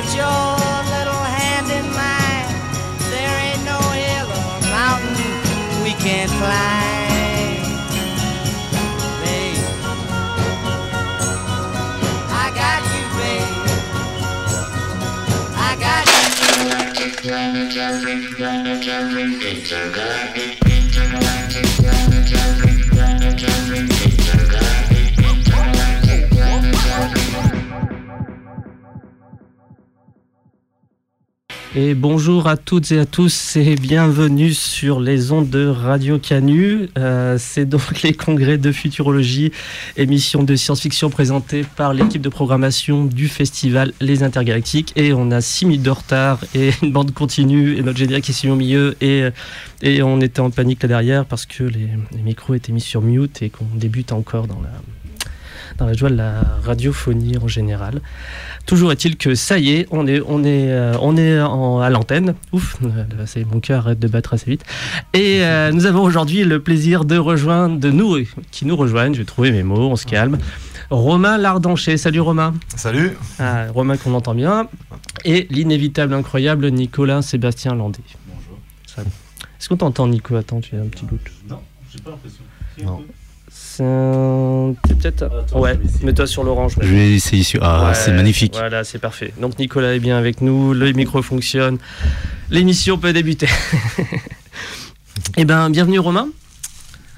put your little hand in mine. There ain't no hill or mountain we can't climb. Babe, I got you, babe. I got you. Et bonjour à toutes et à tous et bienvenue sur les ondes de Radio Canu. Euh, c'est donc les congrès de futurologie, émission de science-fiction présentée par l'équipe de programmation du festival Les Intergalactiques. Et on a 6 minutes de retard et une bande continue et notre générique est ici au milieu. Et, et on était en panique là derrière parce que les, les micros étaient mis sur mute et qu'on débute encore dans la, dans la joie de la radiophonie en général. Toujours est-il que ça y est, on est, on est, euh, on est en- à l'antenne. Ouf, euh, c'est mon cœur arrête de battre assez vite. Et euh, nous avons aujourd'hui le plaisir de rejoindre, de nous, qui nous rejoignent. Je vais trouver mes mots, on se calme. Romain Lardancher. Salut Romain. Salut Ah, Romain qu'on entend bien. Et l'inévitable, incroyable Nicolas Sébastien Landé. Bonjour. Est-ce qu'on t'entend Nico? Attends, tu as un petit doute. Non, j'ai pas l'impression. Non. T'es peut-être. Attends, ouais, mets-toi sur l'orange. Je vais essayer sur. Ah, Ouais, c'est magnifique. Voilà, c'est parfait. Donc Nicolas est bien avec nous, le micro fonctionne, l'émission peut débuter. Eh ben, bienvenue Romain.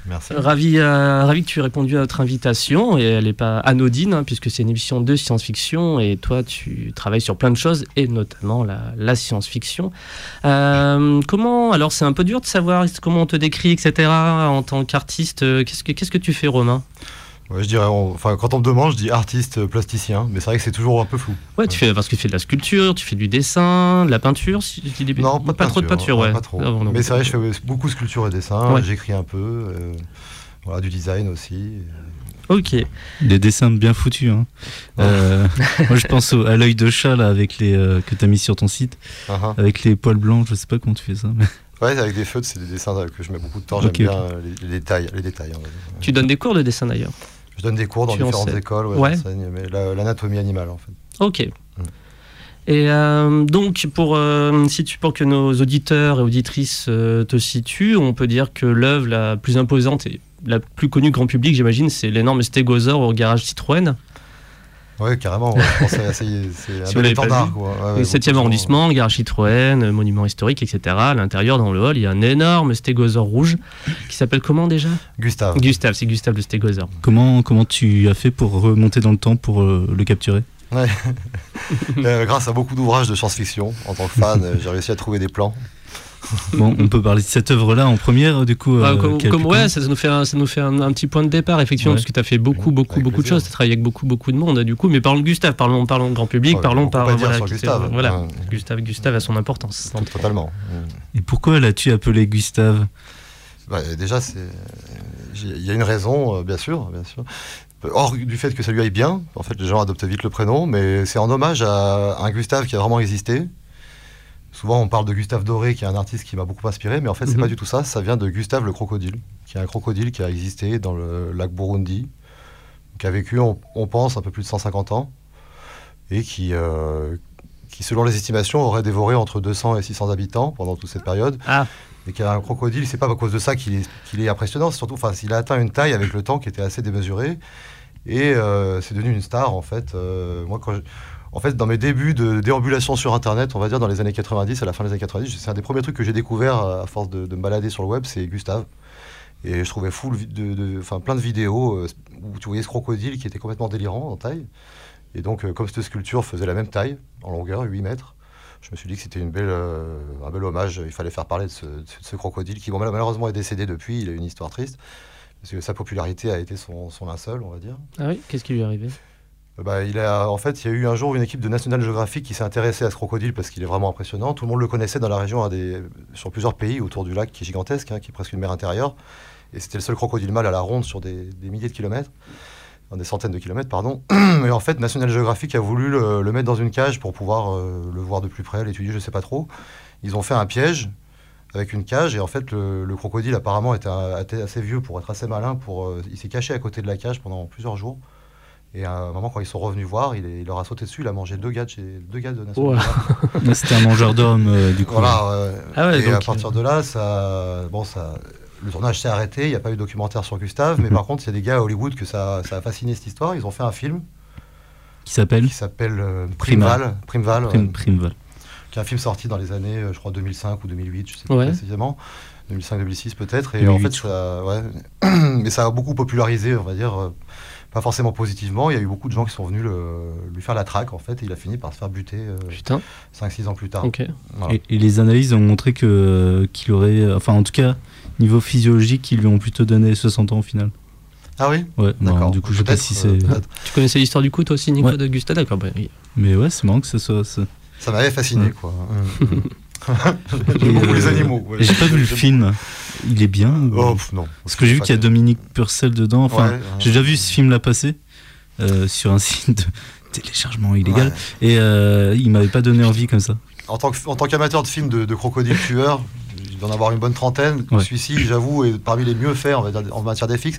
Merci. Ravi, euh, ravi que tu aies répondu à notre invitation et elle n'est pas anodine hein, puisque c'est une émission de science-fiction et toi tu travailles sur plein de choses et notamment la, science-fiction. Euh, comment alors c'est un peu dur de savoir comment on te décrit etc. En tant qu'artiste, euh, qu'est-ce que qu'est-ce que tu fais Romain? Ouais, je dirais, on- enfin, quand on me demande, je dis artiste euh, plasticien, mais c'est vrai que c'est toujours un peu flou. Ouais, tu fais parce que tu fais de la sculpture, tu fais du dessin, de la peinture. Si je dis des Non, pas, de trop de peinture, ouais. Pas trop. Ah, bon, mais c'est vrai, je fais beaucoup de sculpture et dessin, Ouais. j'écris un peu, euh, voilà, du design aussi. Ok. Des dessins bien foutus. hein. Euh, moi, je pense au- à l'œil de chat là, avec les, euh, que tu as mis sur ton site, Ah, ah. avec les poils blancs. Je sais pas comment tu fais ça. mais- Ouais, avec des feutres, c'est des dessins que je mets beaucoup de temps, Ok, j'aime bien les, les détails. Les détails dire. Tu donnes des cours de dessin d'ailleurs? Je donne des cours dans Tu différentes enseignes. écoles, ouais, Ouais. mais la- l'anatomie animale en fait. Ok. Mm. Et euh, donc, pour, euh, si tu, pour que nos auditeurs et auditrices euh, te situent, on peut dire que l'œuvre la plus imposante et la plus connue grand public, j'imagine, c'est l'énorme stégosaure au garage Citroën, Ouais, carrément, ouais, c'est un Si vous bel l'avez pas étendard. vu, quoi. Ouais, ouais, 7e beaucoup de arrondissement, le garage Citroën, monument historique, etc. À l'intérieur, dans le hall, il y a un énorme stégosaure rouge qui s'appelle comment déjà? Gustave. Gustave, c'est Gustave le stégosaure. Comment, comment tu as fait pour remonter dans le temps pour euh, le capturer? Euh, grâce à beaucoup d'ouvrages de science-fiction, en tant que fan, euh, j'ai réussi à trouver des plans. Bon, on peut parler de cette œuvre-là en première, du coup. Bah, euh, comme, ouais, ça nous fait un, ça nous fait un, un petit point de départ effectivement Ouais. parce que tu as fait beaucoup beaucoup Avec beaucoup de choses, tu as travaillé avec beaucoup beaucoup de monde du coup, mais parlons de Gustave, parlons parlons de grand public, Ouais, parlons par voilà, Gustave. voilà. Ouais. Gustave Gustave a son importance. Totalement. Et pourquoi l'as-tu appelé Gustave? Bah, déjà, il y a une raison, euh, bien sûr, bien sûr. Hors du fait que ça lui aille bien, en fait, les gens adoptent vite le prénom, mais c'est en hommage à un Gustave qui a vraiment existé. Souvent, on parle de Gustave Doré, qui est un artiste qui m'a beaucoup inspiré, mais en fait, c'est Mhm. pas du tout ça. Ça vient de Gustave le crocodile, qui est un crocodile qui a existé dans le lac Burundi, qui a vécu, on, on pense, un peu plus de 150 ans, et qui, euh, qui, selon les estimations, aurait dévoré entre 200 et 600 habitants pendant toute cette période Ah, et qu'il y a un crocodile, c'est pas à cause de ça qu'il est, est impressionnant, c'est surtout, enfin, il a atteint une taille avec le temps qui était assez démesurée, et euh, c'est devenu une star en fait. Euh, moi, quand je- en fait, dans mes débuts de déambulation sur Internet, on va dire dans les années 90, à la fin des années 90, c'est un des premiers trucs que j'ai découvert euh, à force de, me balader sur le web, c'est Gustave. Et je trouvais vi- de, de- plein de vidéos euh, où tu voyais ce crocodile qui était complètement délirant en taille. Et donc, euh, comme cette sculpture faisait la même taille, en longueur, 8 mètres, je me suis dit que c'était un bel hommage. Il fallait faire parler de ce, crocodile qui, malheureusement, est décédé depuis. Il a une histoire triste. Parce que sa popularité a été son, son linceul, on va dire. ah oui, qu'est-ce qui lui est arrivé? Bah, il en fait, il y a eu un jour une équipe de National Geographic qui s'est intéressée à ce crocodile parce qu'il est vraiment impressionnant. Tout le monde le connaissait dans la région, sur plusieurs pays autour du lac qui est gigantesque, hein, qui est presque une mer intérieure. Et c'était le seul crocodile mâle à la ronde sur des, milliers de kilomètres, des centaines de kilomètres, pardon. Mais en fait, National Geographic a voulu le, mettre dans une cage pour pouvoir euh, le voir de plus près, l'étudier, je sais pas trop. Ils ont fait un piège avec une cage et en fait le, le crocodile apparemment était, assez vieux pour être assez malin euh, il s'est caché à côté de la cage pendant plusieurs jours Et à un moment, quand ils sont revenus voir, il, est- il leur a sauté dessus, il a mangé deux gars de, chez, deux gars de C'était un mangeur d'hommes, euh, du coup. Voilà, euh, Ah ouais, et à partir de là, ça, bon, ça, le tournage s'est arrêté, il n'y a pas eu de documentaire sur Gustave, mais Mhm. par contre, il y a des gars à Hollywood que ça, ça a fasciné cette histoire. Ils ont fait un film Qui s'appelle qui s'appelle euh, Primal. Primal, Primeval, Prim- euh, qui est un film sorti dans les années, euh, je crois, 2005 ou 2008, je sais pas Ouais. précisément. 2005-2006 peut-être. Et 2008, en fait, ça, ouais. mais ça a beaucoup popularisé, on va dire, euh, pas forcément positivement. Il y a eu beaucoup de gens qui sont venus le- lui faire la traque, en fait, et il a fini par se faire buter euh, Putain, 5-6 ans plus tard. ok. Voilà. Et, et les analyses ont montré que qu'il aurait, enfin en tout cas niveau physiologique, ils lui ont plutôt donné 60 ans au final. Ah oui Ouais, bon, D'accord. du coup je sais pas si c'est. Tu connaissais l'histoire du coup toi aussi, Nico Ouais. de Gustave D'accord, bah, oui. mais ouais, c'est marrant que ce soit. ça. Ça m'avait fasciné, Ouais. quoi. J'aime Et, beaucoup les euh, animaux. ouais. et J'ai pas vu le film. Il est bien. ou- Oh, pff, non. Parce que j'ai vu qu'il y a Dominique Purcell dedans. Enfin, Ouais, j'ai déjà vu ce film-là passer euh, sur un site de téléchargement illégal. Et euh, il m'avait pas donné envie comme ça. En tant qu'amateur de films de, de crocodiles tueurs, il doit en avoir une bonne trentaine. Ouais. Celui-ci, j'avoue, est parmi les mieux faits en matière d'FX,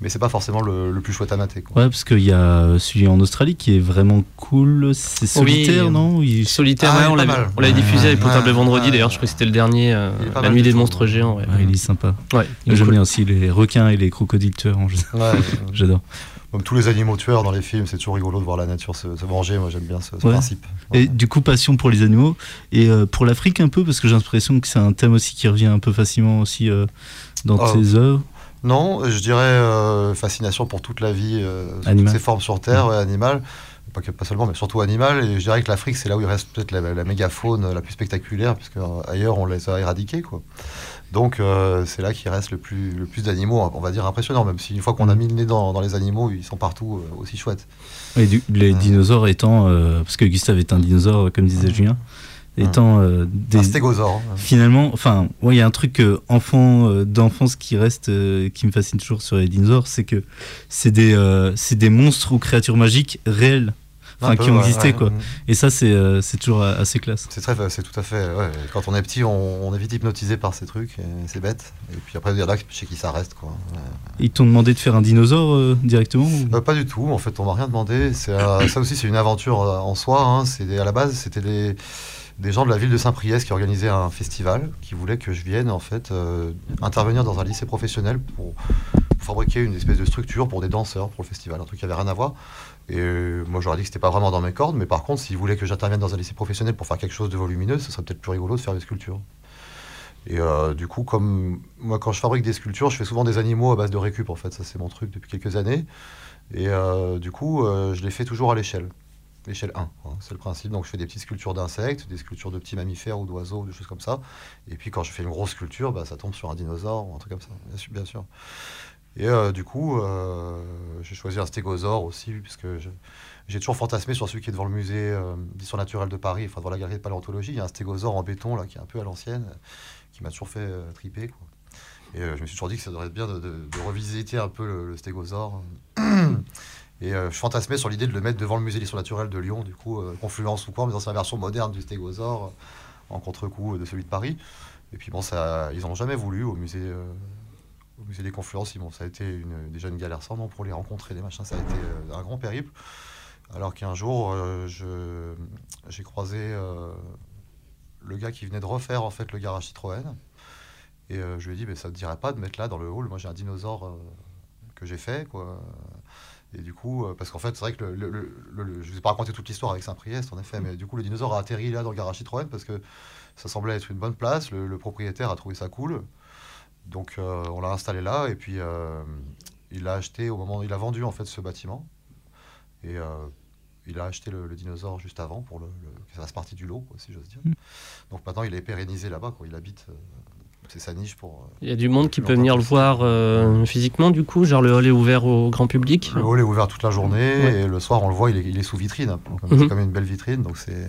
mais c'est pas forcément le, le plus chouette à mater. Quoi. Ouais, parce qu'il y a celui en Australie qui est vraiment cool. C'est solitaire, Oui. non? Il- Solitaire, Ah, ouais, on l'avait mal. on l'avait diffusé avec Ouais, Potable ouais, vendredi, ouais. d'ailleurs, je crois que c'était le dernier, euh, La nuit des monstres géants. Ouais, Ouais, il est sympa. J'aime cool. bien aussi les requins et les crocodiles tueurs. euh, J'adore. Comme tous les animaux tueurs dans les films, c'est toujours rigolo de voir la nature se, se venger. Moi, j'aime bien ce, ce Ouais. principe. Et du coup, passion pour les animaux. Et euh, pour l'Afrique un peu, parce que j'ai l'impression que c'est un thème aussi qui revient un peu facilement aussi euh, dans Oh. tes œuvres. Non, je dirais euh, fascination pour toute la vie, toutes ses formes sur Terre, ouais, animale. Pas, que, pas seulement, mais surtout animale. Et je dirais que l'Afrique, c'est là où il reste peut-être la, la mégafaune la plus spectaculaire, puisque ailleurs, on les a éradiqués. Quoi. Donc, euh, c'est là qu'il reste le plus, le plus d'animaux, on va dire impressionnants, même si une fois qu'on a mis le nez dans, dans les animaux, ils sont partout euh, aussi chouettes. Et du- les Ouais. dinosaures étant, euh, parce que Gustave est un dinosaure, comme disait. Julien, étant euh, des, Un stégosaure. hein. finalement, enfin, ouais, il y a un truc euh, enfant euh, d'enfance qui reste, qui me fascine toujours sur les dinosaures, c'est que c'est des, c'est des monstres ou créatures magiques réelles, enfin, qui ont existé ouais. quoi. Et ça, c'est, euh, toujours assez classe. C'est très, c'est tout à fait. ouais. Quand on est petit, on, on est vite hypnotisé par ces trucs, c'est bête. Et puis après, il y en a chez qui ça reste, quoi. Ils t'ont demandé de faire un dinosaure euh, directement ou- Euh, pas du tout, en fait, on m'a rien demandé. Ça aussi, c'est une aventure euh, en soi. hein. Des- à la base, c'était des, des gens de la ville de Saint-Priest qui organisaient un festival, qui voulaient que je vienne en fait euh, intervenir dans un lycée professionnel pour, pour fabriquer une espèce de structure pour des danseurs pour le festival, un truc qui avait rien à voir. Et euh, moi, j'aurais dit que c'était pas vraiment dans mes cordes, mais par contre, s'ils voulaient que j'intervienne dans un lycée professionnel pour faire quelque chose de volumineux, ce serait peut-être plus rigolo de faire des sculptures. Et euh, du coup, comme moi, quand je fabrique des sculptures, je fais souvent des animaux à base de récup, en fait. Ça, c'est mon truc depuis quelques années. Et euh, du coup, je les fais toujours à l'échelle. L'échelle 1, hein, c'est le principe. Donc, je fais des petites sculptures d'insectes, des sculptures de petits mammifères ou d'oiseaux, des choses comme ça. Et puis, quand je fais une grosse sculpture, bah, ça tombe sur un dinosaure ou un truc comme ça. Bien sûr. Et euh, du coup, euh, j'ai choisi un stégosaure aussi, puisque j'ai toujours fantasmé sur celui qui est devant le musée euh, d'histoire naturelle de Paris, enfin devant la galerie de paléontologie. Il y a un stégosaure en béton, là, qui est un peu à l'ancienne, qui m'a toujours fait triper. Quoi. Et je me suis toujours dit que ça devrait être bien de, revisiter un peu le, stégosaure. Et je fantasmais sur l'idée de le mettre devant le musée d'histoire naturelle de Lyon, du coup, Confluence ou quoi, mais dans sa version moderne du stégosaure, en contre-coup de celui de Paris. Et puis bon, ça, ils n'ont jamais voulu au musée, au musée des Confluences. Bon, ça a été une, déjà une galère sans nom pour les rencontrer, les machins. Ça a été euh, un grand périple. Alors qu'un jour, euh, je- j'ai croisé euh, le gars qui venait de refaire en fait le garage Citroën. Et je lui ai dit, mais ça ne te dirait pas de mettre là dans le hall? Moi, j'ai un dinosaure que j'ai fait, quoi. Et du coup, parce qu'en fait, c'est vrai que le, le- le- le- je ne vous ai pas raconté toute l'histoire avec Saint-Priest, en effet, mais du coup, le dinosaure a atterri là dans le garage Citroën parce que ça semblait être une bonne place. Le, le propriétaire a trouvé ça cool. Donc, euh, on l'a installé là et puis euh, il l'a acheté au moment où il a vendu en fait ce bâtiment. Et euh, il a acheté le, le dinosaure juste avant pour le, le- que ça fasse partie du lot, quoi, si j'ose dire. Mm. Donc maintenant, il est pérennisé là-bas, quoi. Il habite. euh, c'est sa niche pour. Il y a du monde qui peut venir le voir euh, physiquement, du coup, genre le hall est ouvert au grand public? Le hall est ouvert toute la journée Ouais. et le soir on le voit, il est, il est sous vitrine. hein. Donc, Mhm. C'est quand même une belle vitrine, donc c'est.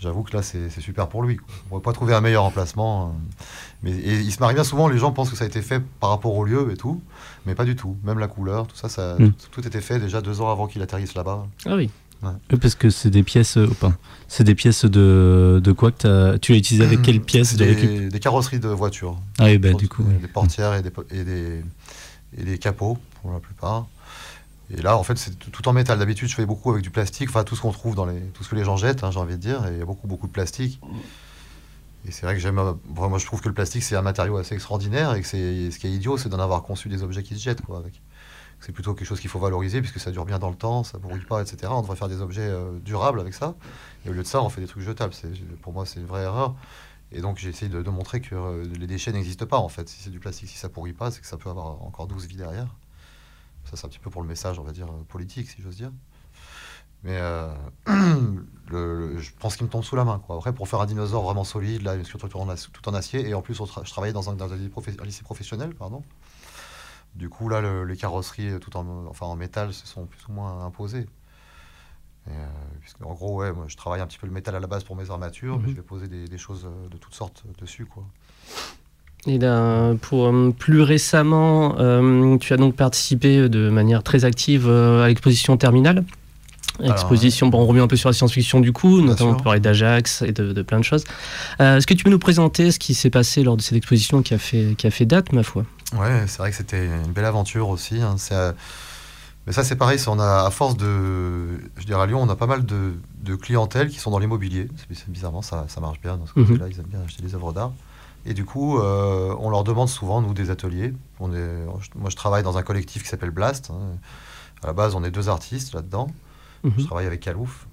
J'avoue que là c'est super pour lui. quoi. On ne pourrait pas trouver un meilleur emplacement. euh. Mais et il se marie bien souvent, les gens pensent que ça a été fait par rapport au lieu et tout, mais pas du tout. Même la couleur, tout ça, ça Mhm. tout, tout était fait déjà deux ans avant qu'il atterrisse là-bas. Ah oui. Ouais, Parce que c'est des pièces, euh, c'est des pièces de, de quoi que tu l'as utilisé avec quelles pièces récup? des, carrosseries de voitures. Ah oui, bah du coup. Des portières et des, et des, et des capots pour la plupart. Et là, en fait, c'est tout en métal. D'habitude, je fais beaucoup avec du plastique, enfin tout ce qu'on trouve dans les, tout ce que les gens jettent, hein, j'ai envie de dire. Et il y a beaucoup, beaucoup de plastique. Et c'est vrai que j'aime, moi, je trouve que le plastique c'est un matériau assez extraordinaire et que c'est, ce qui est idiot, c'est d'en avoir conçu des objets qui se jettent. C'est plutôt quelque chose qu'il faut valoriser puisque ça dure bien dans le temps, ça ne pas, etc. On devrait faire des objets euh, durables avec ça. Et au lieu de ça, on fait des trucs jetables. Pour moi, c'est une vraie erreur. Et donc, j'ai essayé de, de, montrer que euh, les déchets n'existent pas, en fait. Si c'est du plastique, si ça pourrit pas, c'est que ça peut avoir encore 12 vies derrière. Ça, c'est un petit peu pour le message, on va dire, euh, politique, si j'ose dire. Mais euh, je pense qu'il me tombe sous la main. Quoi. Après, pour faire un dinosaure vraiment solide, là, une sculpture tout en acier, et en plus, je travaillais dans un, dans un lycée professionnel, pardon. Du coup, là, les carrosseries tout en, enfin, en métal se sont plus ou moins imposées. Euh, en gros, ouais, moi, je travaille un petit peu le métal à la base pour mes armatures, mais mhm. je vais poser des, des, choses de toutes sortes dessus. Quoi. Et pour euh, plus récemment, euh, tu as donc participé de manière très active euh, à l'exposition Terminale. Exposition, bon, on revient un peu sur la science-fiction du coup, notamment pour parler d'Ajax et de, plein de choses. Est-ce que tu peux nous présenter ce qui s'est passé lors de cette exposition qui a fait, qui a fait date, ma foi? Ouais, c'est vrai que c'était une belle aventure aussi. Hein. mais ça, c'est pareil, on a, à force de. Je dirais à Lyon, on a pas mal de, de clientèle qui sont dans l'immobilier. Bizarrement, ça, ça marche bien dans ce mhm. côté-là, ils aiment bien acheter des œuvres d'art. Et du coup, euh, on leur demande souvent, nous, des ateliers. On est, moi, je travaille dans un collectif qui s'appelle Blast. Hein. À la base, on est deux artistes là-dedans. Mhm. Je travaille avec Kalouf,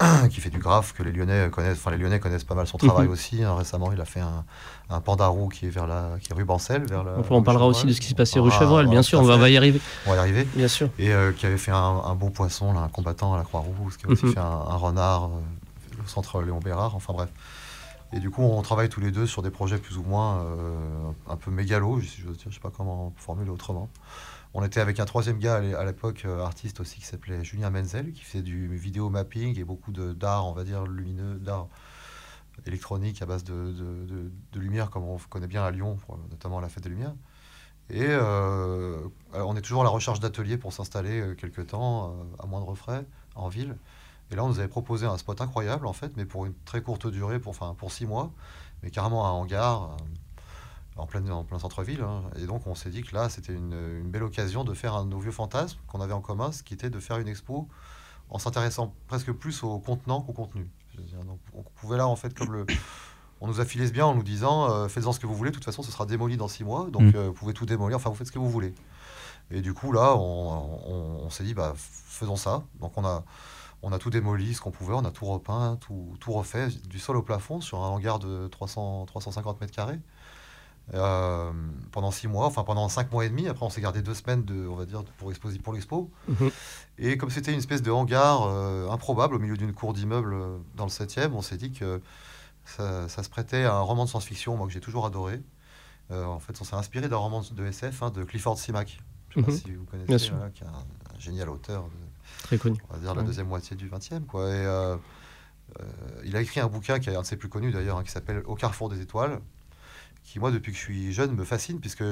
qui fait du graphe, que les Lyonnais connaissent. Enfin, les Lyonnais connaissent pas mal son travail mhm. aussi. Hein. Récemment, il a fait un, un pandarou qui est vers la, qui est rue Bancel, vers la. on parlera aussi de ce qui s'est passé rue Chevreul, bien sûr. On va, y arriver. On va y arriver. Bien sûr. Et euh, qui avait fait un, beau poisson, là, un combattant à la Croix-Rouge, qui a aussi mhm. fait un, renard euh, au centre Léon Bérard. Enfin bref. Et du coup, on travaille tous les deux sur des projets plus ou moins euh, un peu mégalos, si je ne sais pas comment formuler autrement. On était avec un troisième gars à l'époque, euh, artiste aussi, qui s'appelait Julien Menzel, qui fait du vidéo mapping et beaucoup d'art, on va dire, lumineux, d'art électronique à base de, lumière, comme on connaît bien à Lyon, notamment à la Fête des Lumières. Et euh, on est toujours à la recherche d'ateliers pour s'installer quelque temps, à moindre frais, en ville. Et là, on nous avait proposé un spot incroyable, en fait, mais pour une très courte durée, pour, enfin, pour six mois, mais carrément un hangar euh, en plein, en plein centre-ville. Hein. Et donc, on s'est dit que là, c'était une, belle occasion de faire un de nos vieux fantasmes qu'on avait en commun, ce qui était de faire une expo en s'intéressant presque plus au contenant qu'au contenu. Donc, on pouvait là, en fait, comme le. On nous a filé ce bien en nous disant euh, faites-en ce que vous voulez, de toute façon, ce sera démoli dans six mois, donc mmh. euh, vous pouvez tout démolir, enfin, vous faites ce que vous voulez. Et du coup, là, on, on s'est dit bah, faisons ça. Donc, on a on a tout démoli, ce qu'on pouvait, on a tout repeint, tout, tout, refait, du sol au plafond, sur un hangar de 300, 350 mètres carrés. Euh, pendant six mois, enfin pendant cinq mois et demi. Après, on s'est gardé deux semaines de, on va dire, pour, exposer pour l'expo. Mhm. Et comme c'était une espèce de hangar euh, improbable au milieu d'une cour d'immeuble euh, dans le 7e, on s'est dit que ça, se prêtait à un roman de science-fiction, moi que j'ai toujours adoré. en fait, on s'est inspiré d'un roman de SF hein, de Clifford Simac. Je sais pas mhm. si vous connaissez, qui est un, génial auteur Très connu. On va dire la deuxième moitié du 20e. Quoi. Et, euh, euh, il a écrit un bouquin qui est un de ses plus connus d'ailleurs, hein, qui s'appelle Au carrefour des étoiles, qui moi depuis que je suis jeune me fascine, puisque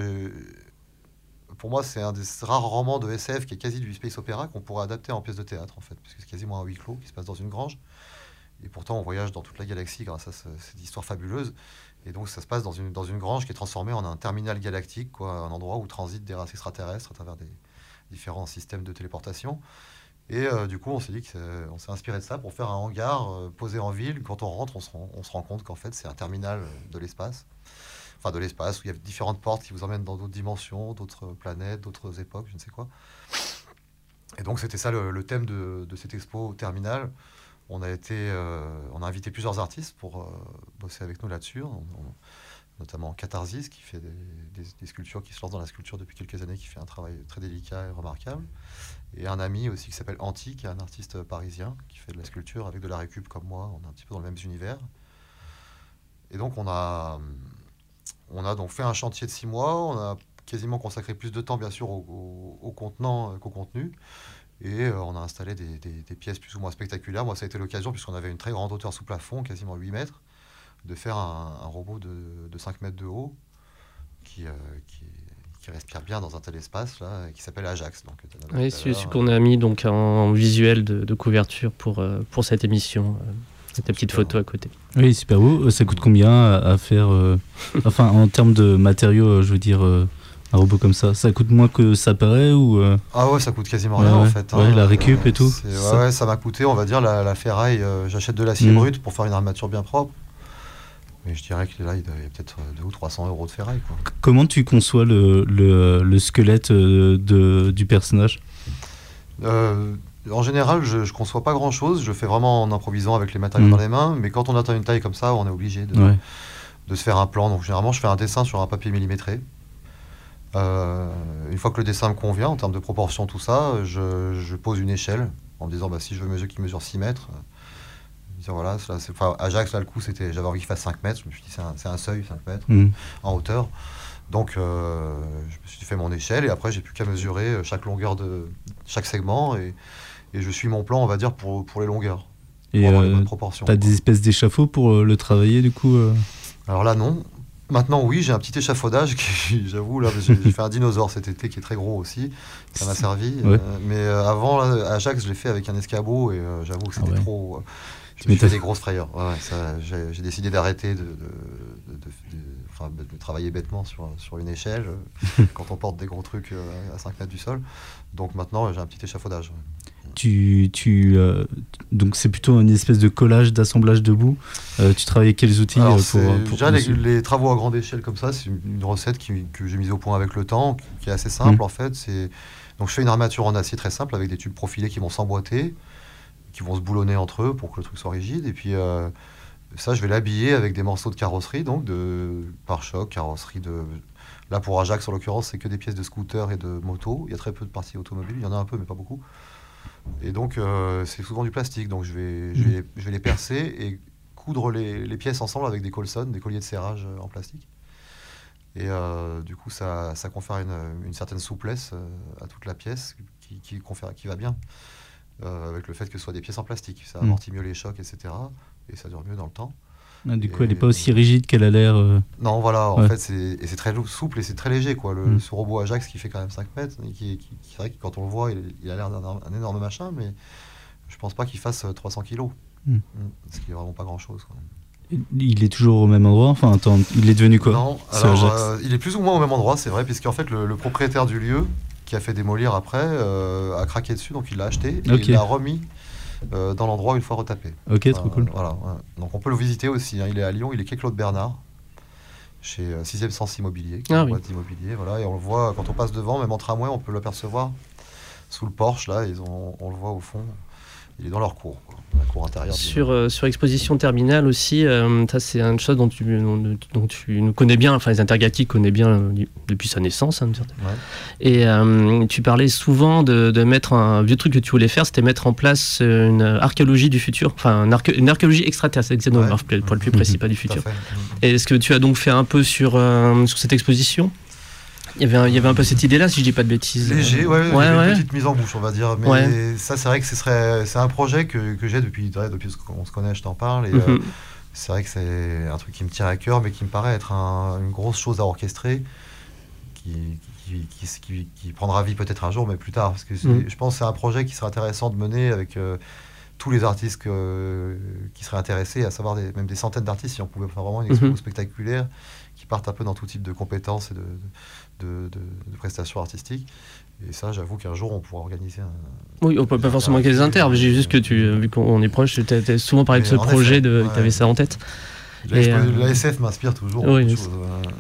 pour moi c'est un des rares romans de SF qui est quasi du space opéra qu'on pourrait adapter en pièce de théâtre en fait, puisque c'est quasiment un huis clos qui se passe dans une grange. Et pourtant on voyage dans toute la galaxie grâce à cette histoire fabuleuse. Et donc ça se passe dans une, dans une grange qui est transformée en un terminal galactique, quoi, un endroit où transitent des races extraterrestres à travers des différents systèmes de téléportation. Et euh, du coup, on s'est dit qu'on s'est inspiré de ça pour faire un hangar euh, posé en ville. Quand on rentre, on se rend, on se rend compte qu'en fait, c'est un terminal de l'espace. Enfin, de l'espace, où il y a différentes portes qui vous emmènent dans d'autres dimensions, d'autres planètes, d'autres époques, je ne sais quoi. Et donc, c'était ça le, thème de, de, cette expo terminal. On a, été, euh, on a invité plusieurs artistes pour bosser avec nous là-dessus notamment Catharsis, qui fait des, sculptures, qui se lance dans la sculpture depuis quelques années, qui fait un travail très délicat et remarquable. Et un ami aussi qui s'appelle Anti, qui est un artiste parisien, qui fait de la sculpture avec de la récup comme moi. On est un petit peu dans le même univers. Et donc on a, on a donc fait un chantier de six mois. On a quasiment consacré plus de temps, bien sûr, au, contenant qu'au contenu. Et euh, on a installé des, des, pièces plus ou moins spectaculaires. Moi, ça a été l'occasion, puisqu'on avait une très grande hauteur sous plafond, quasiment 8 mètres de faire un, robot de, de, 5 mètres de haut qui, euh, qui, qui, respire bien dans un tel espace là, qui s'appelle Ajax. Donc, oui, c'est ce qu'on a mis donc en, visuel de, de, couverture pour, euh, pour cette émission. Euh, cette petite photo à côté. Oui, super beau. Ça coûte combien à, faire Enfin, en termes de matériaux, je veux dire, un robot comme ça? Ça coûte moins que ça paraît ou euh, Ah ouais, ça coûte quasiment Ouais, rien en ouais. fait. hein. La récup et tout, ça. ouais, ça m'a coûté, on va dire, la, la ferraille. euh, J'achète de l'acier brut pour faire une armature bien propre. Mais je dirais que là, il y a peut-être euh, 2 ou 300 euros de ferraille. Quoi. Comment tu conçois le, le, le squelette euh, de, du personnage? Euh, en général, je ne conçois pas grand chose. Je fais vraiment en improvisant avec les matériaux Mm. dans les mains. Mais quand on atteint une taille comme ça, on est obligé de, Ouais. de se faire un plan. Donc généralement, je fais un dessin sur un papier millimétré. Euh, une fois que le dessin me convient, en termes de proportion, tout ça, je, je pose une échelle en me disant bah, si je veux mesure qui mesure 6 mètres, euh, dire, voilà, ça, enfin, Ajax, là, le coup, c'était, j'avais envie qu'il fasse 5 mètres. Je me suis dit c'est un, c'est un seuil, 5 mètres Mm. en hauteur. Donc euh, je me suis fait mon échelle et après j'ai plus qu'à mesurer euh, chaque longueur de chaque segment et, et je suis mon plan, on va dire, pour, pour les longueurs, pour Et avoir les euh, bonnes proportions. t'as des espèces d'échafauds pour le travailler du coup euh? Alors là, non. Maintenant, oui, j'ai un petit échafaudage qui, j'avoue, là, j'ai fait un dinosaure cet été qui est très gros aussi. Ça m'a servi. Ouais. Mais avant, là, Ajax, je l'ai fait avec un escabeau et j'avoue que Ah c'était ouais. trop. Je m'étonnes. des grosses frayeurs. Ouais, ouais, ça, j'ai, décidé d'arrêter de, de- de- de- de- de- de travailler bêtement sur, sur une échelle euh, quand on porte des gros trucs euh, à 5 mètres du sol. Donc maintenant, j'ai un petit échafaudage. tu, tu, euh, donc c'est plutôt une espèce de collage, d'assemblage debout. Euh, tu travailles quels outils Alors, pour, pour déjà, les, travaux à grande échelle comme ça, c'est une, recette qui- que j'ai mise au point avec le temps, qui est assez simple Mhm. en fait. Donc je fais une armature en acier très simple avec des tubes profilés qui vont s'emboîter, qui vont se boulonner entre eux pour que le truc soit rigide. Et puis euh, ça, je vais l'habiller avec des morceaux de carrosserie, donc de pare-choc, carrosserie de. Là pour Ajax en l'occurrence, c'est que des pièces de scooter et de moto. Il y a très peu de parties automobiles, il y en a un peu mais pas beaucoup. Et donc euh, c'est souvent du plastique, donc je vais, je vais, je vais les percer et coudre les, les pièces ensemble avec des colsons, des colliers de serrage euh, en plastique. Et euh, du coup, ça, ça confère une, une certaine souplesse à toute la pièce qui, qui, confère, qui va bien euh, avec le fait que ce soit des pièces en plastique. Ça Mm. amortit mieux les chocs, etc. Et ça dure mieux dans le temps. Ah, Du coup, et- elle n'est pas aussi rigide qu'elle a l'air. euh, Non, voilà, en Ouais. fait, c'est, très souple et c'est très léger. Quoi. Le, Mm. Ce robot Ajax qui fait quand même 5 mètres, et qui, qui, qui- c'est vrai que quand on le voit, il, il a l'air d'un un énorme machin, mais je pense pas qu'il fasse euh, 300 kilos. Mm. Mm. Ce qui est vraiment pas grand-chose. quoi. Il est toujours au même endroit. Enfin, attends, il est devenu quoi Non, alors euh, il est plus ou moins au même endroit, c'est vrai, puisqu'en fait le, le propriétaire du lieu, qui a fait démolir après, euh, a craqué dessus, donc il l'a acheté et il l'a remis euh, dans l'endroit une fois retapé. Ok, trop Euh, cool. Voilà, ouais. Donc on peut le visiter aussi. hein. Il est à Lyon, il est quai Claude Bernard, chez euh, 6e Sens Immobilier, qui est Ah une oui. boîte d'immobilier. Voilà, et on le voit quand on passe devant, même en tramway, on peut l'apercevoir sous le porche, là, ils ont, on le voit au fond. Il est dans leur cour, quoi, dans la cour intérieure. Sur, euh, sur Exposition Terminale aussi, euh, ça c'est une chose dont tu, dont, dont tu nous connais bien, enfin les Intergalactiques connaissent bien euh, depuis sa naissance. hein, Ouais. Et tu parlais souvent de, de mettre un vieux truc que tu voulais faire, c'était mettre en place une archéologie du futur, enfin arché- une archéologie extraterrestre, c'est xénomorphe, pour être plus précis, pas du futur. fait. Et Est-ce que tu as donc fait un peu sur, sur cette exposition? Il y, avait un, il y avait un peu cette idée-là, si je dis pas de bêtises. Léger, ouais, ouais, une petite mise en bouche, on va dire. Mais ça, c'est vrai que ce serait, c'est un projet que, que j'ai depuis, depuis qu'on se connaît, je t'en parle. Et euh, Mhm. c'est vrai que c'est un truc qui me tient à cœur, mais qui me paraît être un- une grosse chose à orchestrer, qui, qui, qui- prendra vie peut-être un jour, mais plus tard. Parce que Mhm. je pense que c'est un projet qui serait intéressant de mener avec euh, tous les artistes que- qui seraient intéressés, à savoir des- même des centaines d'artistes, si on pouvait faire vraiment une expo Mhm. spectaculaire qui partent un peu dans tout type de compétences et de, de- de- de prestations artistiques. Et ça, j'avoue qu'un jour, on pourra organiser un. Oui, on peut pas forcément avec les inter, mais j'ai juste que tu, vu qu'on est proche, tu as souvent parlé de ce projet, ouais. tu avais ça en tête. La, Et, expo- euh, m'inspire toujours oui, beaucoup, de mais choses,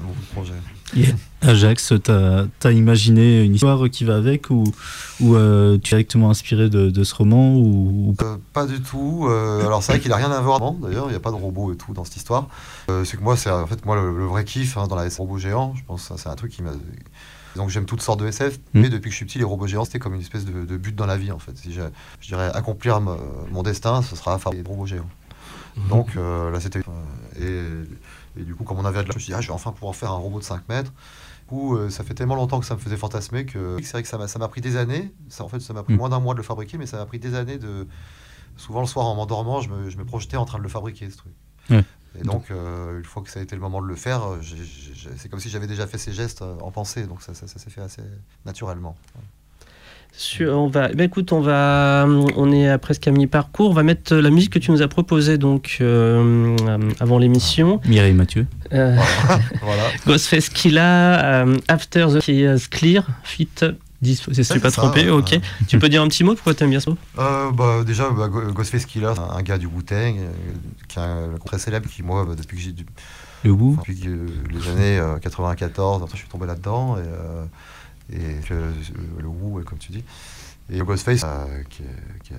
beaucoup de projets. Ajax, t'as as imaginé une histoire qui va avec ou, ou euh, tu es directement inspiré de, de ce roman ou, Euh, pas du tout. euh, alors c'est vrai qu'il a rien à voir. D'ailleurs, il n'y a pas de robot et tout dans cette histoire. Euh, c'est que moi, c'est en fait moi le, le vrai kiff hein, dans la SF robot géant. Je pense que c'est un truc qui m'a. Donc j'aime toutes sortes de SF, Mm. mais depuis que je suis petit, les robots géants c'était comme une espèce de, de but dans la vie en fait. Si j'ai- je dirais accomplir mon destin, ce sera faire des robots géants. Donc euh, là c'était et, et du coup comme on avait de la, je me suis dit ah je vais enfin pouvoir faire un robot de 5 mètres. Coup euh, ça fait tellement longtemps que ça me faisait fantasmer que c'est vrai que ça m'a ça m'a pris des années. Ça en fait ça m'a pris Mm. moins d'un mois de le fabriquer, mais ça m'a pris des années de souvent le soir en m'endormant, je me, je me projetais en train de le fabriquer ce truc. Ouais. Et donc, euh, une fois que ça a été le moment de le faire, j'ai- j'ai- c'est comme si j'avais déjà fait ces gestes euh, en pensée, donc ça, ça- ça s'est fait assez naturellement. Sur- on va, bah écoute, on va, on est à presque à mi-parcours. On va mettre la musique que tu nous as proposée donc euh, euh, avant l'émission. Mireille Mathieu. Euh, Voilà. Ghostface Killa, euh, After the qui Clear, fit. Je suis Ouais, pas ça, trompé, ouais. ok. Ouais. Tu peux dire un petit mot? Pourquoi t'aimes bien ça Euh, bah, déjà, bah, Ghostface Killer, un, un gars du Wu-Tang, euh, qui est un très célèbre, qui, moi, bah, depuis que j'ai du- Le Wu? depuis que, euh, les années euh, 94, après, je suis tombé là-dedans, et, euh, et que, euh, le Wu, comme tu dis. Et Ghostface, euh, qui est- qui est-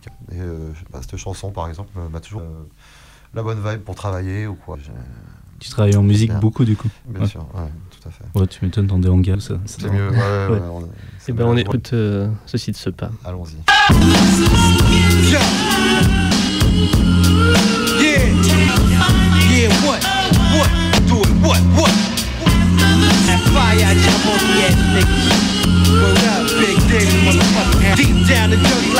qui est- et, euh, cette chanson, par exemple, m'a- m'a toujours euh, la bonne vibe pour travailler ou quoi. Tu travailles en musique Bien. beaucoup du coup. Bien Ouais. sûr, ouais, tout à fait. Ouais, tu m'étonnes dans des hangars, ça. ça C'est mieux, ouais, ouais, Ouais. ouais, on- c'est Eh ben, on écoute euh, ceci de ce pas. Allons-y. Yeah. ass niggas. Big motherfucker. Deep down the dirty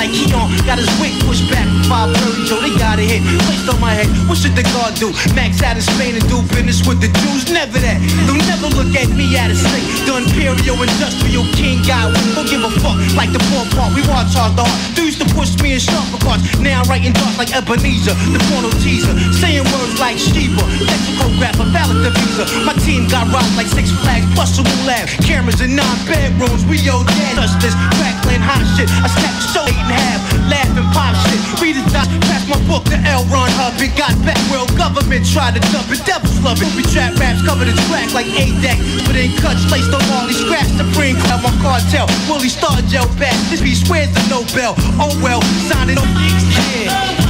Got his weight pushed back. Five Curry Joe, they got a hit. Placed on my head. What should the guard do? Max out of Spain and do business with the Jews? Never that. They'll never look at me out of sync. The imperial industrial king guy. We don't give a fuck like the poor part. We want charge the heart. Used to push me in sharper cards. Now I'm writing darts like Ebenezer. The porno teaser. Saying words like Sheba. Lexicographer, valid the visa. My team got robbed like six flags. Plus a lab. Cameras in nine bedrooms. We owe dead. Touch this crackling hot shit. I snap show eight and a half. Laughing pop shit. Read it doc. Pass my book to L. Ron Hub. It got back. World government tried to dump it. Devils love it. We trap raps covered in crack like A-Deck. But in cuts placed on all these scraps. Supreme Club on cartel. Willie Star Gel back. This be swears the Nobel. Oh well. Signing up. Yeah.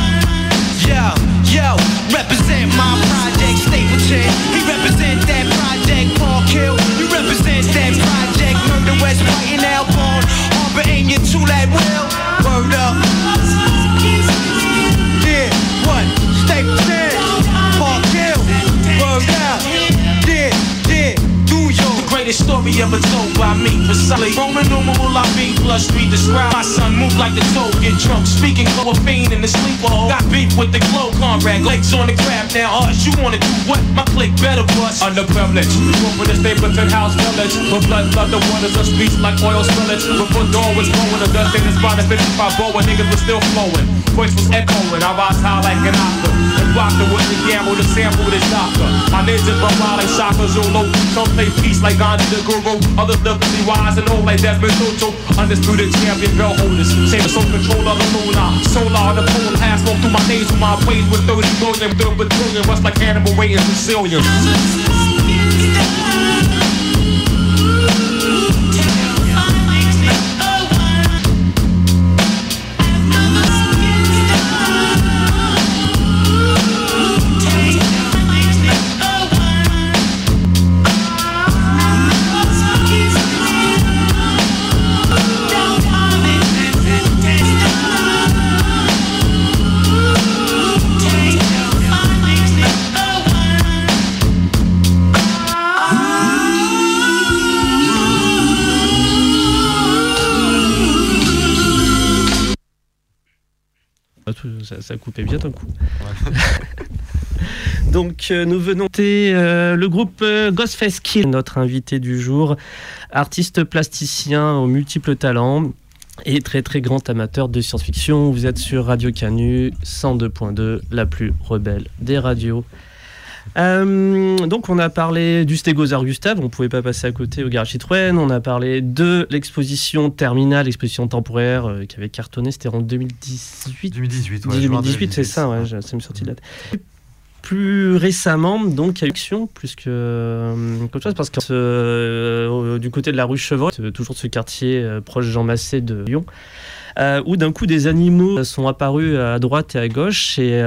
Yo, yo, represent my project, Stapleton. He represent that project, Paul Kill. You represent that project, Murder West, White and Alcorn. Harbor in your two that will. Word up. Yeah, what? Stapleton, Paul Kill. Word up. Greatest story ever told by me. Precisely. Roman numeral I be plus three. Describe my son move like the toe, get drunk. Speaking of a fiend in the sleeper hole. Got beef with the glow, Conrad. Legs on the crab now. Us, you wanna do what? My click better bust. Underprivileged. Up in the Stapleton House Village. With blood, blood, the waters of speech like oil spillage. Before dawn was blowing, the dust in the spot of 55 boa, niggas was still flowing. Voice was echoing. I rise high like an octave. And rock the with the gamble, the sample, the doctor. My ninjas run wild like Shaka Zulu. Some play peace like Gandhi the Guru. Others be wise and old like Desmond Tutu. Undisputed champion belt holders. Same as soul control of the moon. lunar. Solar, the pole pass smoke through my nasal. My ways with 30 million, third battalion. Rust like animal weight in Ça, coupait bien d'un coup. Donc euh, nous venons de euh, le groupe euh, Ghostface Kill, notre invité du jour, artiste plasticien aux multiples talents et très très grand amateur de science-fiction. Vous êtes sur Radio Canu 102.2, la plus rebelle des radios. Euh, donc on a parlé du Stégosaure Gustave, on pouvait pas passer à côté au Garage Citroën. On a parlé de l'exposition terminale, l'exposition temporaire euh, qui avait cartonné, c'était en 2018. 2018, ouais. juin 2018, c'est ça, ouais, ça me sortit de la tête. Plus récemment, donc, il y a eu action plus que euh, chose, parce que euh, du côté de la rue Chevreul, euh, toujours ce quartier proche Jean Massé de Lyon, où d'un coup des animaux sont apparus à droite et à gauche. Et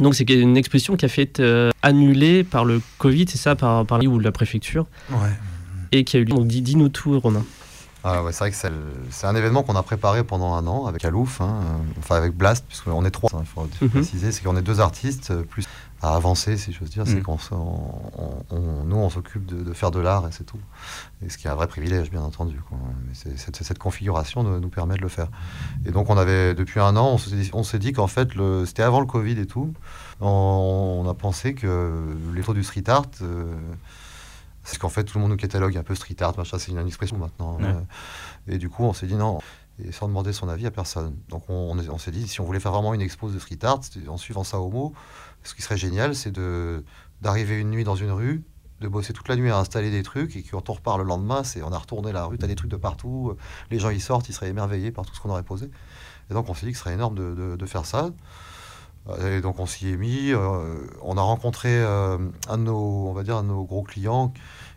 donc, c'est une exposition qui a fait être euh, annulée par le Covid, c'est ça, par, par ou la préfecture, Ouais. et qui a eu lieu. Donc, dis- dis-nous tout, Romain. Ah ouais, c'est vrai que c'est, c'est un événement qu'on a préparé pendant un an avec Alouf, hein, enfin avec Blast, puisqu'on est trois, il faut Mhm. préciser, c'est qu'on est deux artistes, euh, plus à avancer, si j'ose dire, c'est Mhm. qu'on on- on- nous on s'occupe de, de faire de l'art et c'est tout. Et ce qui est un vrai privilège, bien entendu. quoi. Mais c'est- cette, cette configuration nous, nous permet de le faire. Et donc on avait, depuis un an, on s'est dit, qu'en fait, le, c'était avant le Covid et tout, on, on a pensé que les taux du street art... euh, C'est qu'en fait, tout le monde nous catalogue un peu street art, machin, c'est une expression maintenant. Ouais. Euh, Et du coup, on s'est dit non, et sans demander son avis à personne. Donc on, on est- on s'est dit, si on voulait faire vraiment une expo de street art, en suivant ça au mot, ce qui serait génial, c'est de d'arriver une nuit dans une rue, de bosser toute la nuit à installer des trucs, et quand on repart le lendemain, c'est on a retourné la rue, t'as des trucs de partout, les gens y sortent, ils seraient émerveillés par tout ce qu'on aurait posé. Et donc on s'est dit que ce serait énorme de, de- de faire ça. Euh, Et donc on s'y est mis. euh, on a rencontré euh, un de nos, on va dire, un de nos gros clients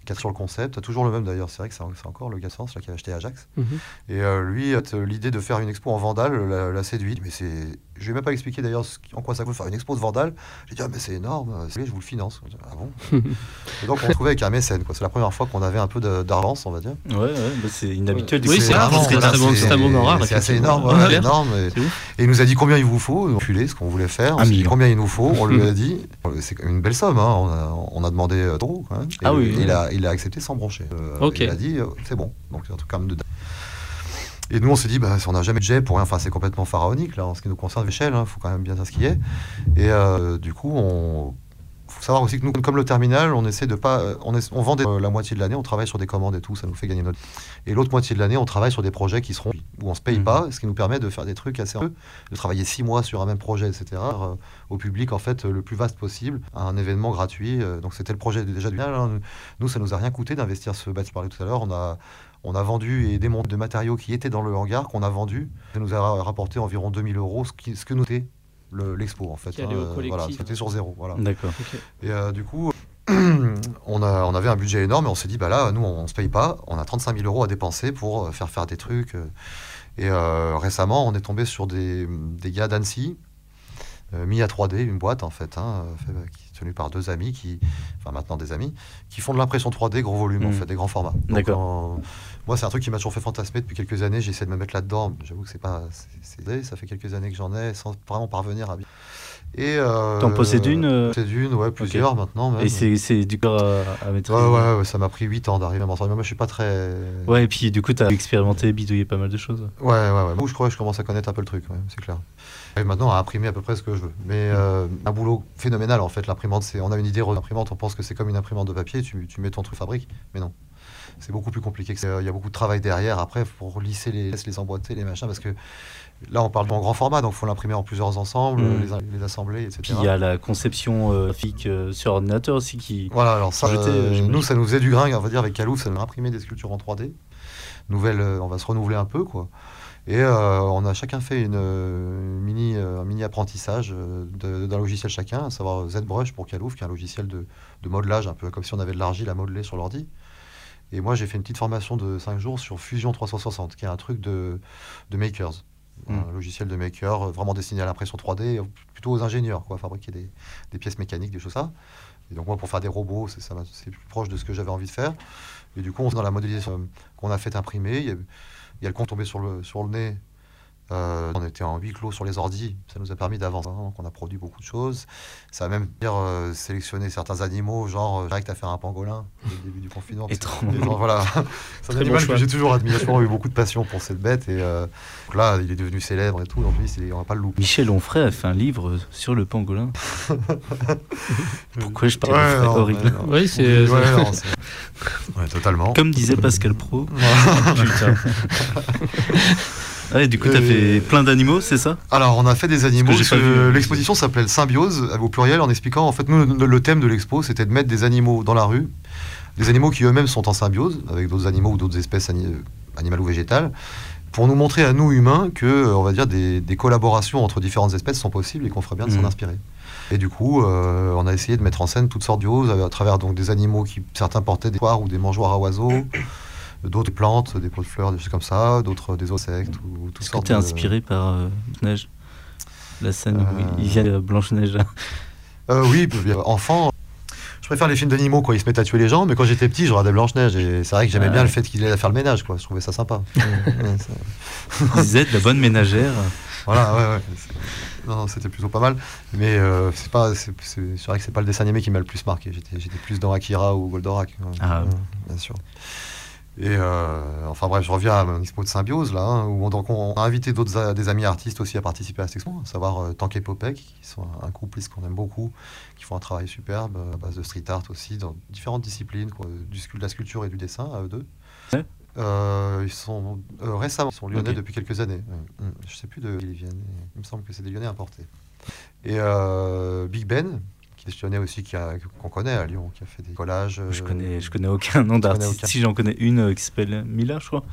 qui a sur le concept, toujours le même d'ailleurs. C'est vrai que c'est encore le Gassens là qui a acheté Ajax. Mhm. Et euh, lui, l'idée de faire une expo en Vandale l'a, l'a séduit. Mais c'est, je vais même pas expliquer d'ailleurs en quoi ça coûte faire une expo de Vandale. J'ai dit ah mais c'est énorme, euh, je vous le finance. Ah bon Et donc on s'est trouvé avec un mécène. Quoi. C'est la première fois qu'on avait un peu d'avance, on va dire. Ouais, ouais, bah, c'est inhabituel. Oui, c'est rare, c'est un moment rare, C'est assez énorme, ouais, Ouais. énorme. Et, il nous a dit combien il vous faut. On a filé ce qu'on voulait faire. On dit combien il nous faut. On lui a dit. C'est quand même une belle somme. hein. On, a, on a demandé euh, trop. quand même. Et Ah oui, Il a, il a accepté sans broncher. Euh, Ok. Il a dit euh, c'est bon. Donc c'est un truc quand même de dingue. Et nous, on s'est dit, bah, on n'a jamais de jet pour rien. Enfin, c'est complètement pharaonique, là, en ce qui nous concerne, l'échelle. Il faut quand même bien dire ce qui est. Et euh, du coup, on faut savoir aussi que nous, comme le terminal, on essaie de pas. euh, On, est- on vend des- euh, la moitié de l'année, on travaille sur des commandes et tout, ça nous fait gagner notre. Et l'autre moitié de l'année, on travaille sur des projets qui seront. où on se paye Mhm. pas, ce qui nous permet de faire des trucs assez. de travailler six mois sur un même projet, etc. euh, au public, en fait, le plus vaste possible, à un événement gratuit. donc, c'était le projet déjà du hein. Nous, ça nous a rien coûté d'investir ce bâtiment. Je parlais tout à l'heure, on a. On a vendu et démonté de matériaux qui étaient dans le hangar qu'on a vendu. Ça nous a rapporté environ 2000 euros, ce, qui, ce que nous était le- l'expo en fait. Qui allait au Euh, voilà, c'était sur zéro. Voilà. D'accord. Et euh, du coup, on, a, on avait un budget énorme et on s'est dit, bah là, nous, on, se paye pas. On a 35 000 euros à dépenser pour euh, faire faire des trucs. euh. Et euh, récemment, on est tombé sur des, des gars d'Annecy, euh, mis à 3D, une boîte en fait, hein, fait, bah, qui est tenue par deux amis, qui, enfin maintenant des amis, qui font de l'impression 3D gros volume, en Mhm. fait, des grands formats. D'accord. euh, moi, c'est un truc qui m'a toujours fait fantasmer depuis quelques années. J'essaie de me mettre là-dedans. J'avoue que c'est pas, c'est, ça fait quelques années que j'en ai, sans vraiment parvenir à bien. Et euh, T'en possèdes une, euh possède une, ouais, plusieurs maintenant. Même. Et c'est du corps à, à mettre. Ouais, ouais, ouais, ça m'a pris 8 ans d'arriver à m'en sortir. Moi, je suis pas très. Ouais, et puis du coup, t'as expérimenté, bidouillé pas mal de choses. Ouais, ouais, ouais. Moi, je crois que je commence à connaître un peu le truc, ouais, c'est clair. Et maintenant, à imprimer à peu près ce que je veux. Mais euh, un boulot phénoménal, en fait. L'imprimante, c'est, on a une idée de l'imprimante, on pense que c'est comme une imprimante de papier, tu, tu mets ton truc fabrique, mais non. C'est beaucoup plus compliqué que ça. Il y a beaucoup de travail derrière, après, pour lisser les, les emboîter, les machins, parce que là, on parle en grand format, donc il faut l'imprimer en plusieurs ensembles, Mhm. les, les assembler, etc. Puis il y a la conception euh, graphique euh, sur ordinateur aussi qui. Voilà, alors ça, nous, ça nous faisait du grain, on va dire, avec Calouf, ça nous a imprimé des sculptures en 3D. Nouvelle, on va se renouveler un peu, quoi. Et euh, on a chacun fait une, euh, mini, euh, un mini apprentissage d'un logiciel chacun, à savoir ZBrush pour Calouf, qui est un logiciel de, de modelage, un peu comme si on avait de l'argile à modeler sur l'ordi. Et moi, j'ai fait une petite formation de 5 jours sur Fusion 360, qui est un truc de, de makers. Un logiciel de maker vraiment destiné à l'impression 3D, euh, plutôt aux ingénieurs, quoi, fabriquer des, des pièces mécaniques, des choses comme ça. Et donc moi, pour faire des robots, c'est ça c'est plus proche de ce que j'avais envie de faire. Et du coup, on, dans la modélisation qu'on a fait imprimer, il y a, il y a le compte tombé sur le, sur le nez. Euh, on était en huis clos sur les ordis, ça nous a permis d'avancer, hein, donc on a produit beaucoup de choses. Ça a même dire, euh, sélectionné certains animaux, genre euh, direct à faire un pangolin au début du confinement. et voilà, c'est un bon animal choix. que j'ai toujours admiré, j'ai toujours eu beaucoup de passion pour cette bête. Et euh, donc là, il est devenu célèbre et tout, donc lui, on va pas le louper. Michel Onfray a fait un livre sur le pangolin. Pourquoi je parle Ouais, de non, horrible non. Oui, c'est. Ouais, totalement. Comme disait Pascal Pro. Putain. Ouais, du coup, t'as Euh, fait plein d'animaux, c'est ça? Alors, on a fait des animaux. Vu. L'exposition s'appelait Symbiose, au pluriel, en expliquant. En fait, nous, le thème de l'expo, c'était de mettre des animaux dans la rue, des animaux qui eux-mêmes sont en symbiose avec d'autres animaux ou d'autres espèces ani- euh, animales ou végétales, pour nous montrer à nous humains que, euh, on va dire, des, des collaborations entre différentes espèces sont possibles et qu'on ferait bien de s'en Mhm. inspirer. Et du coup, euh, on a essayé de mettre en scène toutes sortes de choses à travers donc des animaux qui certains portaient des poires ou des mangeoires à oiseaux, d'autres plantes, des pots de fleurs, des choses comme ça, d'autres des insectes ou toutes Est-ce que sortes t'es de- inspiré par euh, Neige? La scène où Euh. il vient de Blanche-Neige. là. Euh, oui, euh, enfant, je préfère les films d'animaux quand ils se mettent à tuer les gens, mais quand j'étais petit, je regardais Blanche-Neige et c'est vrai que j'aimais Ah bien ouais. le fait qu'il allait faire le ménage, quoi. Je trouvais ça sympa. Ça- Zed, la bonne ménagère. voilà, ouais, ouais. Non, non, c'était plutôt pas mal, mais euh, c'est pas, c'est vrai que c'est pas le dessin animé qui m'a le plus marqué. J'étais, plus dans Akira ou Goldorak, ouais. Ah. Ouais, bien sûr. Et euh, enfin bref, je reviens à mon expo de symbiose là, hein, où on, donc on a invité d'autres des amis artistes aussi à participer à cette expo, à savoir euh, Tank et Popek, qui sont un couple qu'on aime beaucoup, qui font un travail superbe euh, à base de street art aussi, dans différentes disciplines, quoi, du, de la sculpture et du dessin à eux deux. Ouais. Euh, ils sont récemment, ils sont lyonnais depuis quelques années. Je sais plus de qui ils viennent. Il me semble que c'est des lyonnais importés. Et Big Ben, qui est lyonnais aussi, qu'on connaît à Lyon, qui a fait des collages. Je euh, connais, je connais aucun nom d'artiste. Si j'en connais une euh, qui s'appelle Mila, je crois.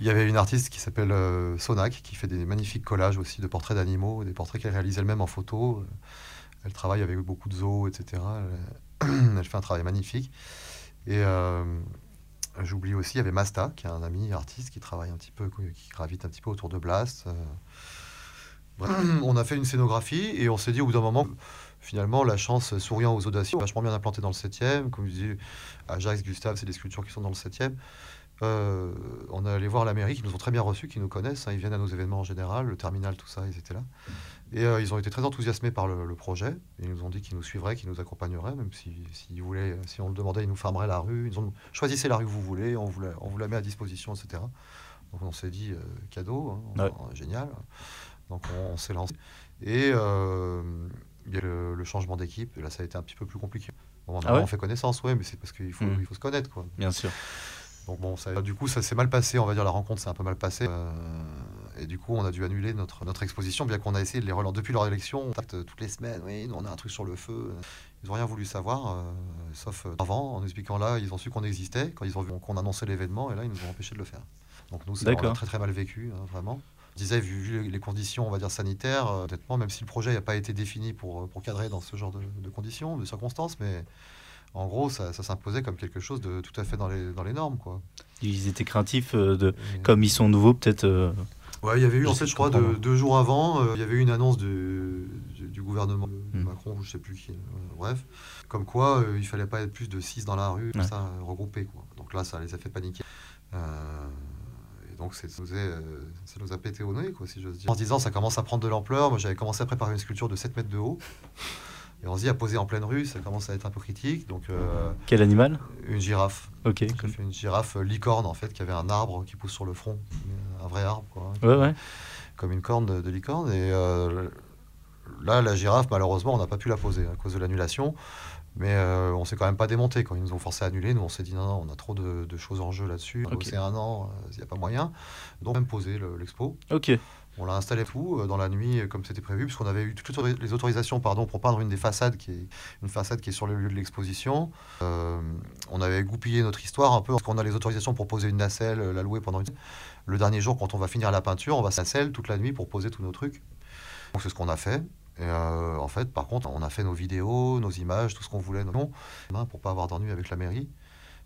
Il y avait une artiste qui s'appelle euh, Sonak, qui fait des magnifiques collages aussi de portraits d'animaux, des portraits qu'elle réalise elle-même en photo. Elle travaille avec beaucoup de zoos, etc. Elle, elle fait un travail magnifique. Et euh, j'oublie aussi, il y avait Masta, qui est un ami artiste qui travaille un petit peu, qui gravite un petit peu autour de Blast. Bref, on a fait une scénographie et on s'est dit au bout d'un moment, finalement, la chance souriant aux audacieux, vachement bien implanté dans le 7e. Comme je disais, Ajax, Gustave, c'est des sculptures qui sont dans le 7e. Euh, on est allé voir la mairie, qui nous ont très bien reçus, qui nous connaissent. hein, ils viennent à nos événements en général, le terminal, tout ça, ils étaient là. Et euh, ils ont été très enthousiasmés par le, le projet. Et ils nous ont dit qu'ils nous suivraient, qu'ils nous accompagneraient, même si, s'ils voulaient, si on le demandait, ils nous fermeraient la rue. Ils ont choisissez la rue que vous voulez, on vous la, on vous la met à disposition, etc. Donc on s'est dit euh, cadeau, hein, Ouais. génial. Donc on, on s'est lancé. Et il y a le, le changement d'équipe. Et Là, ça a été un petit peu plus compliqué. Bon, on a Ah ouais vraiment fait connaissance, ouais, mais c'est parce qu'il faut, Mhm. il faut se connaître, quoi. Bien sûr. Donc bon, ça, du coup, ça s'est mal passé, on va dire, la rencontre s'est un peu mal passée. euh, et du coup, on a dû annuler notre, notre exposition, bien qu'on a essayé de les relancer depuis leur élection. On contacte toutes les semaines, oui, nous, on a un truc sur le feu. Ils n'ont rien voulu savoir, euh, sauf euh, avant, en expliquant là, ils ont su qu'on existait, quand ils ont vu qu'on annonçait l'événement, et là, ils nous ont empêché de le faire. Donc nous, ça, on l'a D'accord. très très mal vécu, hein, vraiment. Disais, vu, les- conditions, on va dire, sanitaires, euh, honnêtement, même si le projet n'a pas été défini pour, pour cadrer dans ce genre de, de conditions, de circonstances, mais en gros, ça, ça s'imposait comme quelque chose de tout à fait dans les, dans les normes, quoi. Ils étaient craintifs euh, de, Et- comme ils sont nouveaux, peut-être. euh, Ouais, il y avait eu, en fait, je crois, deux jours avant, euh, il y avait eu une annonce de- du, du gouvernement Hmm. Macron, je sais plus qui, euh, bref, comme quoi euh, il fallait pas être plus de 6 dans la rue, Ouais. ça, euh, regroupés. Quoi. Donc là, ça les a fait paniquer. Euh, donc, c'est- ça nous, est, euh, ça nous a pété au nez, quoi, si j'ose dire. En se disant, ça commence à prendre de l'ampleur. Moi, j'avais commencé à préparer une sculpture de 7 mètres de haut. Et on se dit, à poser en pleine rue, ça commence à être un peu critique. Donc, euh, Quel animal? une girafe. Ok. Fait une girafe euh, licorne, en fait, qui avait un arbre qui pousse sur le front. Un vrai arbre, quoi. Ouais, ouais. comme une corne de, de licorne. Et euh, là, la girafe, malheureusement, on n'a pas pu la poser à cause de l'annulation. Mais euh, on s'est quand même pas démonté. Quand ils nous ont forcé à annuler, nous, on s'est dit non, non, on a trop de, de choses en jeu là-dessus. C'est un an, il n'y a pas moyen. Donc, même posé le- l'expo. Ok. On l'a installé tout euh, dans la nuit, euh, comme c'était prévu, puisqu'on avait eu toutes les autorisations pardon, pour peindre une des façades, qui est une façade qui est sur le lieu de l'exposition. Euh, on avait goupillé notre histoire un peu, parce qu'on a les autorisations pour poser une nacelle, euh, la louer pendant une... Le dernier jour, quand on va finir la peinture, on va se nacelle toute la nuit pour poser tous nos trucs. Donc c'est ce qu'on a fait. Euh, en fait, par contre, on a fait nos vidéos, nos images, tout ce qu'on voulait, non, pour pas avoir d'ennui avec la mairie.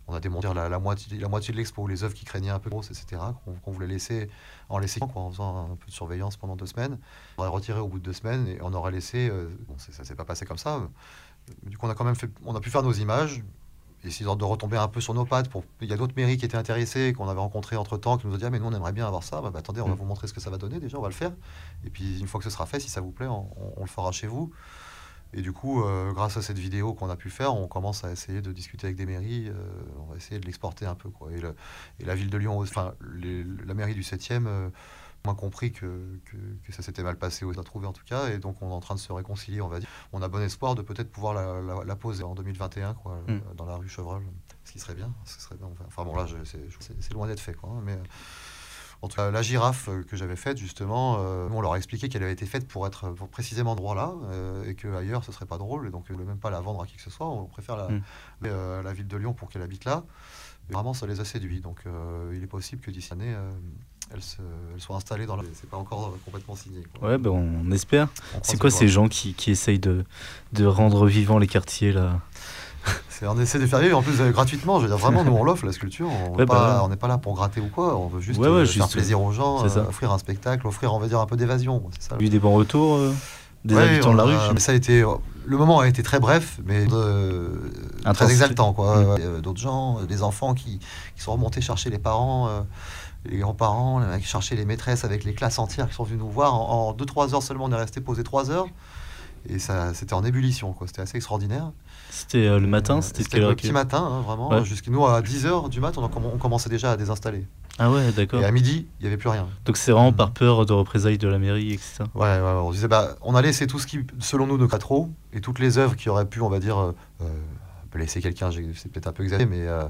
On a démonté la, la moitié, la moitié de l'expo, les œuvres qui craignaient un peu grosses, etc., qu'on voulait laisser en laisser quoi, en faisant un peu de surveillance pendant deux semaines. On aurait retiré au bout de deux semaines et on aurait laissé. euh, bon, ça s'est pas passé comme ça. Du coup, on a quand même fait, on a pu faire nos images, essayer de retomber un peu sur nos pattes. Pour, il y a d'autres mairies qui étaient intéressées, qu'on avait rencontrées entre temps, qui nous ont dit ah, mais nous on aimerait bien avoir ça. Bah, bah, attendez, on va Mm. vous montrer ce que ça va donner déjà, on va le faire. Et puis une fois que ce sera fait, si ça vous plaît, on, on- on le fera chez vous. Et du coup, euh, grâce à cette vidéo qu'on a pu faire, on commence à essayer de discuter avec des mairies. euh, on va essayer de l'exporter un peu. Quoi. Et, le- et la ville de Lyon, enfin, les- la mairie du 7e, euh, a compris que, que, que ça s'était mal passé, on a trouvé en tout cas. Et donc, on est en train de se réconcilier, on va dire. On a bon espoir de peut-être pouvoir la, la- la poser en 2021, quoi, Mm. dans la rue Chevreul. Ce qui serait bien. Ce serait bien enfin, bon, là, c'est loin d'être fait. Quoi, hein, mais. En tout cas, la girafe euh, que j'avais faite, justement, euh, on leur a expliqué qu'elle avait été faite pour être pour précisément droit là, euh, et qu'ailleurs, ce serait pas drôle, et donc on ne même pas la vendre à qui que ce soit. On préfère la, Mm. euh, la ville de Lyon pour qu'elle habite là. Et vraiment, ça les a séduits. Donc, euh, il est possible que d'ici l'année, euh, elle, se, elle soit installée dans la. C'est pas encore complètement signé. quoi. Ouais, ben on espère. C'est quoi ces gens qui, qui essayent de, de rendre vivants les quartiers là? C'est- On essaie de faire vivre en plus euh, gratuitement. Je veux dire, vraiment, nous, on l'offre la sculpture. On Ouais, n'est bah pas, n'est là pour gratter ou quoi. On veut juste, Ouais, ouais, euh, juste, faire plaisir aux gens, euh, offrir un spectacle, offrir, on va dire, un peu d'évasion. Eu des bons retours euh, des Ouais, habitants de la rue mais ça a été, le moment a été très bref, mais euh, très exaltant. quoi. Mm. Euh, D'autres gens, des enfants qui, qui sont remontés chercher les parents, euh, les grands-parents, les mecs chercher les maîtresses avec les classes entières qui sont venues nous voir. En 2-3 heures seulement, on est resté posé 3 heures. Et ça, c'était en ébullition, quoi. C'était assez extraordinaire. C'était euh, le matin, Euh, c'était quelle heure le petit matin, hein, vraiment. Ouais. Jusqu'à nous, à 10h du mat, on, on commençait déjà à désinstaller. Ah ouais, d'accord. Et à midi, il n'y avait plus rien. Donc c'est vraiment par peur de représailles de la mairie, etc. Ouais, ouais, ouais. on se disait, bah, on a laissé tout ce qui, selon nous, ne pas trop, et toutes les œuvres qui auraient pu, on va dire, euh, euh, laisser quelqu'un, c'est peut-être un peu exagéré, mais euh,